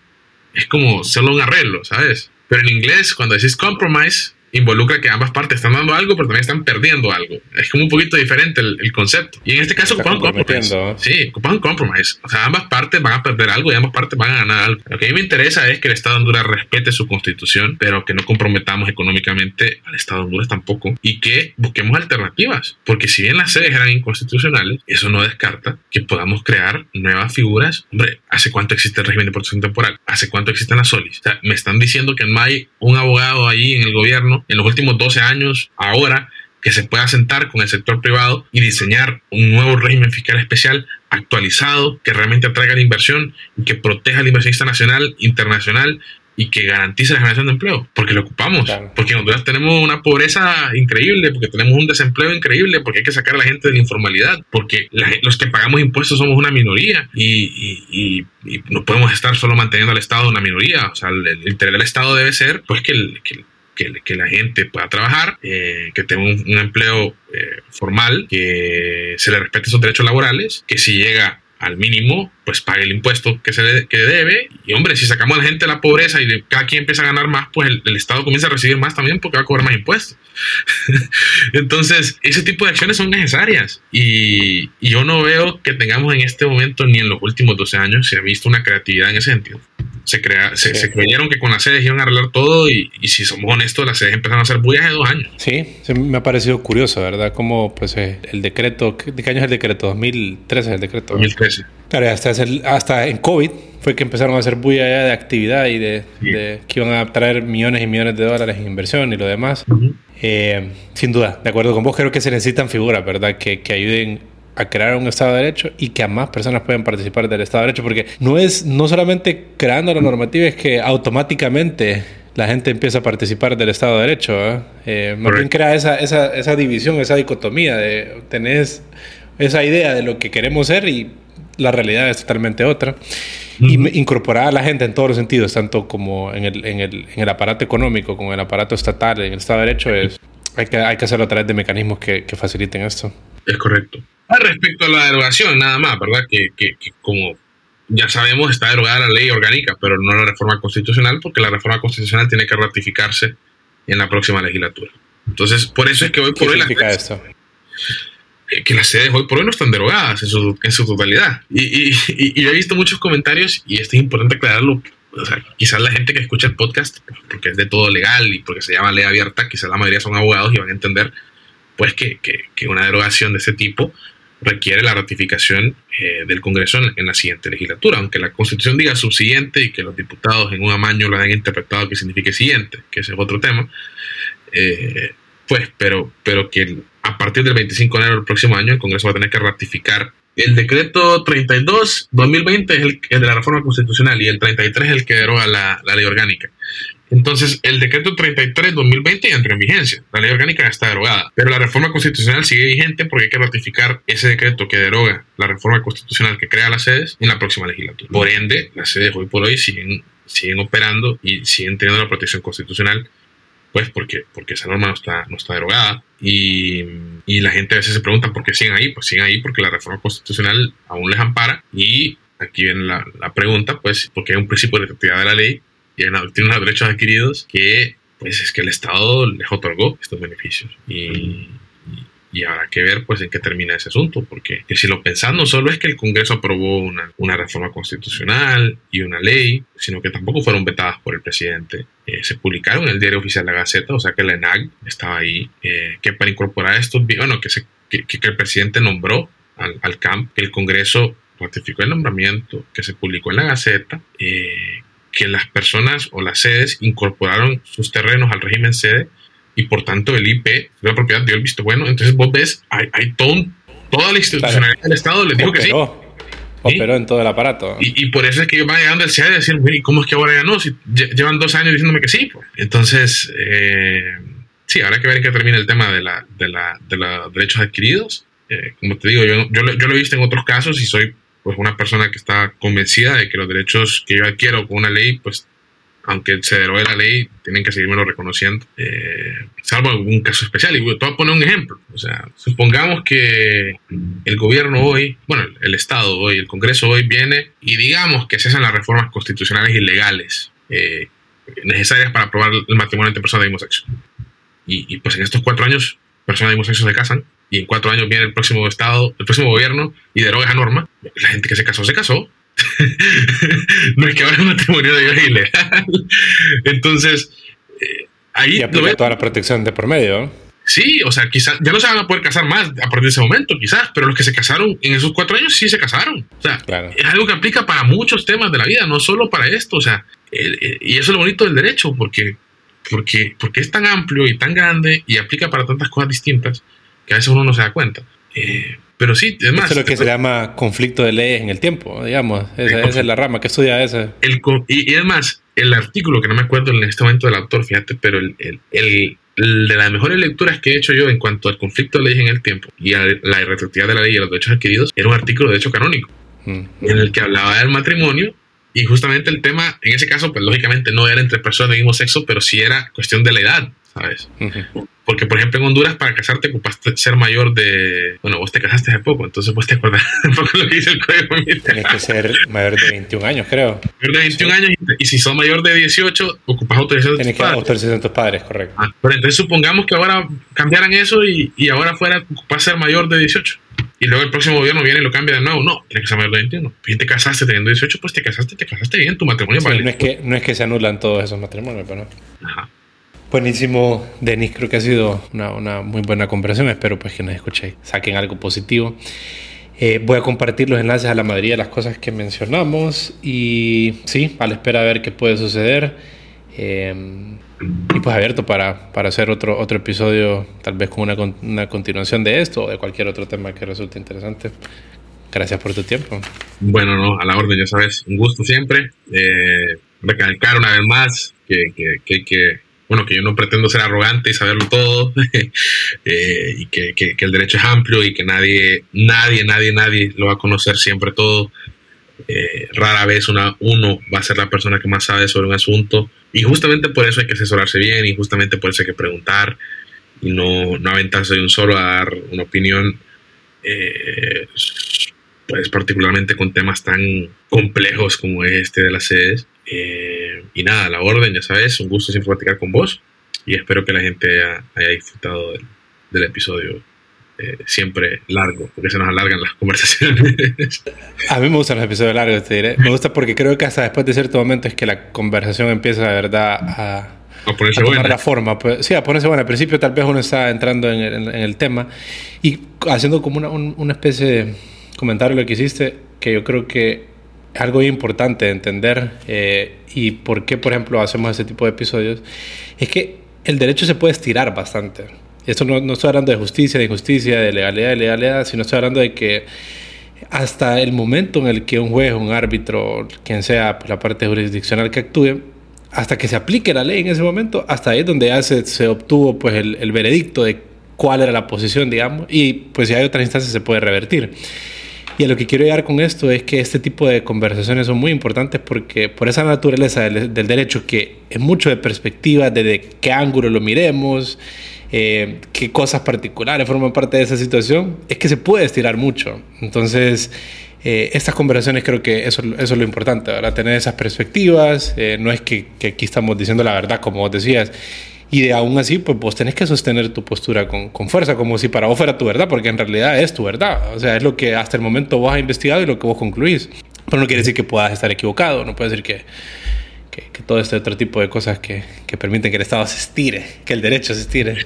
es como solo un arreglo, ¿sabes? Pero en inglés, cuando decís compromise, involucra que ambas partes están dando algo, pero también están perdiendo algo. Es como un poquito diferente el, concepto. Y en este caso ocupan un compromise. Sí, ocupan un compromise. O sea, ambas partes van a perder algo y ambas partes van a ganar algo. Lo que a mí me interesa es que el Estado de Honduras respete su constitución, pero que no comprometamos económicamente al Estado de Honduras tampoco y que busquemos alternativas. Porque si bien las sedes eran inconstitucionales, eso no descarta que podamos crear nuevas figuras. Hombre, ¿hace cuánto existe el régimen de protección temporal? ¿Hace cuánto existen las solis? O sea, me están diciendo que no hay un abogado ahí en el gobierno en los últimos 12 años, ahora, que se pueda sentar con el sector privado y diseñar un nuevo régimen fiscal especial actualizado que realmente atraiga la inversión y que proteja al inversionista nacional, internacional y que garantice la generación de empleo, porque lo ocupamos, porque en Honduras tenemos una pobreza increíble, porque tenemos un desempleo increíble, porque hay que sacar a la gente de la informalidad, porque los que pagamos impuestos somos una minoría y, no podemos estar solo manteniendo al Estado una minoría, o sea, el, interés del Estado debe ser pues que, el, que que, la gente pueda trabajar, eh, que tenga un, empleo eh, formal, que se le respete sus derechos laborales, que si llega al mínimo, pues pague el impuesto que se le, que debe. Y hombre, si sacamos a la gente de la pobreza y cada quien empieza a ganar más, pues el, Estado comienza a recibir más también porque va a cobrar más impuestos. Entonces, ese tipo de acciones son necesarias. Y, y, yo no veo que tengamos en este momento, ni en los últimos 12 años, se ha visto una creatividad en ese sentido se, crea, se, creyeron que con las sedes iban a arreglar todo y, y, si somos honestos, las sedes empezaron a hacer bullas de dos años. Sí, me ha parecido curioso, ¿verdad? Como pues eh, el decreto, ¿de qué año es el decreto? 2013 es el decreto. 2013. Claro, hasta, hasta en COVID fue que empezaron a hacer bulla de actividad y de, que iban a traer millones y millones de dólares en inversión y lo demás. Eh, sin duda, de acuerdo con vos, creo que se necesitan figuras, ¿verdad? Que, que ayuden a crear un Estado de Derecho y que a más personas puedan participar del Estado de Derecho, porque no es no solamente creando la normativa, es que automáticamente la gente empieza a participar del Estado de Derecho. ¿eh? eh más bien crea esa, esa, esa, división, esa dicotomía de tenés esa idea de lo que queremos ser y la realidad es totalmente otra. Y incorporar a la gente en todos los sentidos, tanto como en el, en el, en el aparato económico, como en el aparato estatal, en el Estado de Derecho, es, hay, que, hay que hacerlo a través de mecanismos que, que faciliten esto. Es correcto. Ah, respecto a la derogación, nada más, ¿verdad? Que, que, como ya sabemos, está derogada la ley orgánica, pero no la reforma constitucional, porque la reforma constitucional tiene que ratificarse en la próxima legislatura. Entonces, por eso es que hoy por hoy... significa esto? Eh, que las sedes hoy por hoy no están derogadas en su, en su totalidad. Y, y, y, yo he visto muchos comentarios, y esto es importante aclararlo, o sea, quizás la gente que escucha el podcast, porque es de todo legal y porque se llama ley abierta, quizás la mayoría son abogados y van a entender pues que, que, que una derogación de ese tipo requiere la ratificación eh, del Congreso en, la siguiente legislatura, aunque la Constitución diga subsiguiente y que los diputados en un amaño lo hayan interpretado que signifique siguiente, que ese es otro tema, eh, pues, pero, pero que a partir del 25 de enero del próximo año el Congreso va a tener que ratificar el decreto 32-2020 es el, de la reforma constitucional y el 33 es el que deroga la ley orgánica. Entonces, el decreto 33-2020 ya entró en vigencia. La ley orgánica está derogada. Pero la reforma constitucional sigue vigente porque hay que ratificar ese decreto que deroga la reforma constitucional que crea las sedes en la próxima legislatura. Por ende, las sedes hoy por hoy siguen, siguen operando y siguen teniendo la protección constitucional pues porque, porque esa norma no está, no está derogada. Y, y, la gente a veces se pregunta por qué siguen ahí. Pues siguen ahí porque la reforma constitucional aún les ampara. Y aquí viene la, la pregunta, pues, porque hay un principio de efectividad de la ley tiene unos derechos adquiridos que pues es que el Estado les otorgó estos beneficios. Y, y, habrá que ver pues en qué termina ese asunto porque si lo pensamos no solo es que el Congreso aprobó una, una, reforma constitucional y una ley sino que tampoco fueron vetadas por el presidente. Eh, se publicaron en el diario oficial la Gaceta o sea que la ENAG estaba ahí eh, que para incorporar estos bueno que, se, que, que el presidente nombró al, al CAMP que el Congreso ratificó el nombramiento que se publicó en la Gaceta eh, que las personas o las sedes incorporaron sus terrenos al régimen sede y por tanto el IP la propiedad dio el visto bueno. Entonces vos ves, hay, hay todo toda la institucionalidad del Estado les dijo que sí. Operó en todo el aparato. Y, por eso es que ellos van llegando al CEDE a decir, ¿y cómo es que ahora ya no? Si llevan dos años diciéndome que sí. Pues. Entonces, eh, sí, habrá que ver en qué termina el tema de, la, de, la, de los derechos adquiridos. Eh, como te digo, yo, yo, yo, lo he visto en otros casos y soy pues una persona que está convencida de que los derechos que yo adquiero con una ley, pues aunque se derogue la ley, tienen que seguirme reconociendo, eh, salvo algún caso especial. Y voy a poner un ejemplo. O sea, supongamos que el gobierno hoy, bueno, el Estado hoy, el Congreso hoy viene y digamos que hacen las reformas constitucionales ilegales eh, necesarias para aprobar el matrimonio entre personas de mismo sexo. y, pues en estos cuatro años personas de mismo sexo se casan y en cuatro años viene el próximo estado, el próximo gobierno y deroga esa norma, la gente que se casó se casó. no es que ahora el matrimonio de Dios ilegal. Entonces, eh, ahí... Y aplica toda la protección de por medio. Sí, o sea, quizás ya no se van a poder casar más a partir de ese momento, quizás, pero los que se casaron en esos cuatro años sí se casaron. O sea, es algo que aplica para muchos temas de la vida, no solo para esto. O sea, y eso es lo bonito del derecho, porque, porque, porque es tan amplio y tan grande y aplica para tantas cosas distintas que a veces uno no se da cuenta. Eh, pero sí, es más. Eso es lo que se llama conflicto de leyes en el tiempo, digamos. Esa, es la rama que estudia esa. El, y, es más, el artículo, que no me acuerdo en este momento del autor, fíjate, pero el, el, de las mejores lecturas que he hecho yo en cuanto al conflicto de leyes en el tiempo y a la irretroactividad de la ley y los derechos adquiridos, era un artículo de hecho canónico, mm. en el que hablaba del matrimonio y justamente el tema, en ese caso, pues lógicamente no era entre personas del mismo sexo, pero sí era cuestión de la edad, ¿sabes? Porque, por ejemplo, en Honduras, para casarte, ocupaste ser mayor de. Bueno, vos te casaste hace poco, entonces vos te acordás un poco lo que dice el código Tienes que ser mayor de 21 años, creo. Mayor de 21 años, y, si sos mayor de 18, ocupas autorización de tus padres. autorización de tus padres, correcto. Ah, pero entonces supongamos que ahora cambiaran eso y, y ahora fuera ocupás ser mayor de 18 y luego el próximo gobierno viene y lo cambia de nuevo. No, tiene que ser mayor de 21. Si te casaste teniendo 18, pues te casaste, te casaste bien, tu matrimonio sí, no, es que, no es que se anulan todos esos matrimonios, pero. Ajá. Buenísimo, Denis, creo que ha sido una, una, muy buena conversación. Espero pues que nos escuchéis, saquen algo positivo. Eh, voy a compartir los enlaces a la mayoría de las cosas que mencionamos y sí, a la espera de ver qué puede suceder. Eh, y pues abierto para, para, hacer otro, otro episodio, tal vez con una, una, continuación de esto o de cualquier otro tema que resulte interesante. Gracias por tu tiempo. Bueno, no, a la orden, ya sabes, un gusto siempre. Eh, recalcar una vez más que, que, que, bueno, que yo no pretendo ser arrogante y saberlo todo, eh, y que, que, el derecho es amplio y que nadie, nadie, nadie, nadie lo va a conocer siempre todo. Eh, rara vez una, uno va a ser la persona que más sabe sobre un asunto y justamente por eso hay que asesorarse bien y justamente por eso hay que preguntar y no, no aventarse de un solo a dar una opinión, eh, pues particularmente con temas tan complejos como este de las sedes. Eh, y nada, la orden, ya sabes, un gusto siempre platicar con vos y espero que la gente haya, disfrutado del, del episodio eh, siempre largo, porque se nos alargan las conversaciones. A mí me gustan los episodios largos, te diré. Me gusta porque creo que hasta después de cierto momento es que la conversación empieza de verdad a, a, ponerse a tomar la forma. Pues, sí, a ponerse buena. Al principio tal vez uno está entrando en el, en el tema y haciendo como una, una especie de comentario lo que hiciste, que yo creo que algo importante de entender eh, y por qué, por ejemplo, hacemos ese tipo de episodios, es que el derecho se puede estirar bastante. Esto no, no estoy hablando de justicia, de injusticia, de legalidad, de legalidad, sino estoy hablando de que hasta el momento en el que un juez, un árbitro, quien sea pues, la parte jurisdiccional que actúe, hasta que se aplique la ley en ese momento, hasta ahí es donde ya se, obtuvo pues, el, el, veredicto de cuál era la posición, digamos, y pues si hay otras instancias se puede revertir. Y a lo que quiero llegar con esto es que este tipo de conversaciones son muy importantes porque por esa naturaleza del, del derecho que es mucho de perspectiva, desde qué ángulo lo miremos, eh, qué cosas particulares forman parte de esa situación, es que se puede estirar mucho. Entonces, eh, estas conversaciones creo que eso, eso, es lo importante, ¿verdad? Tener esas perspectivas, eh, no es que, que, aquí estamos diciendo la verdad, como vos decías, y de aún así, pues vos tenés que sostener tu postura con, con, fuerza, como si para vos fuera tu verdad, porque en realidad es tu verdad, o sea, es lo que hasta el momento vos has investigado y lo que vos concluís. Pero no quiere decir que puedas estar equivocado, no puede decir que, que, que todo este otro tipo de cosas que, que permiten que el Estado se estire, que el derecho se estire.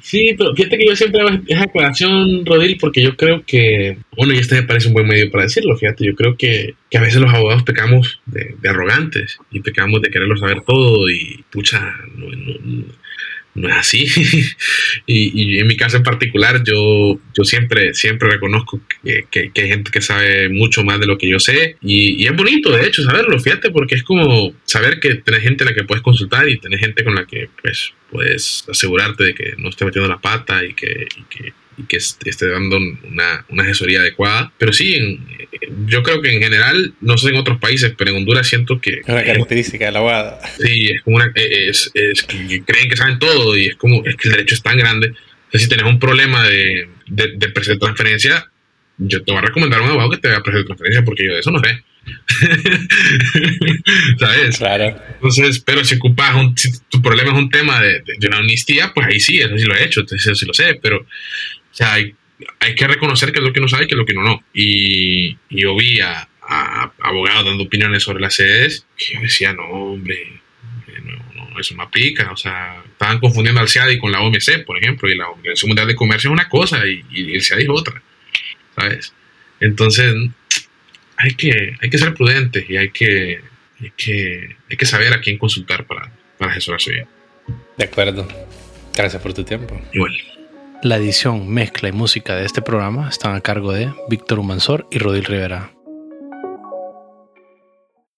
Sí, pero fíjate que yo siempre hago esa aclaración, Rodil, porque yo creo que, bueno, y este me parece un buen medio para decirlo, fíjate, yo creo que, que a veces los abogados pecamos de, de, arrogantes y pecamos de quererlo saber todo y, pucha, no, es así. y, y, en mi caso en particular, yo, yo siempre, siempre reconozco que, que, que, hay gente que sabe mucho más de lo que yo sé. Y, y, es bonito, de hecho, saberlo, fíjate, porque es como saber que tenés gente a la que puedes consultar y tenés gente con la que pues, puedes asegurarte de que no esté metiendo la pata y que, y que y que esté dando una, una asesoría adecuada. Pero sí, en, yo creo que en general, no sé en otros países, pero en Honduras siento que... Es una característica de la abogada. Sí, es como una... Es, es, que creen que saben todo y es como... Es que el derecho es tan grande. O sea, si tenés un problema de, de, de transferencia, yo te voy a recomendar a un abogado que te vea precio de transferencia porque yo de eso no sé. ¿Sabes? Claro. Entonces, pero si ocupas, un, si tu problema es un tema de, de, una amnistía, pues ahí sí, eso sí lo he hecho, eso sí lo sé, pero, o sea, hay, hay que reconocer que es lo que uno sabe y que es lo que uno no. Y, y yo vi a, a, abogados dando opiniones sobre las sedes que yo decía, no, hombre, no, no, eso no aplica, o sea, estaban confundiendo al CIADI con la OMC, por ejemplo, y la Organización Mundial de Comercio es una cosa y, y el CIADI es otra, ¿sabes? Entonces, hay que, hay que ser prudentes y hay que, hay que, hay que saber a quién consultar para, para asesorarse bien. De acuerdo. Gracias por tu tiempo. Igual. La edición, mezcla y música de este programa están a cargo de Víctor Humansor y Rodil Rivera.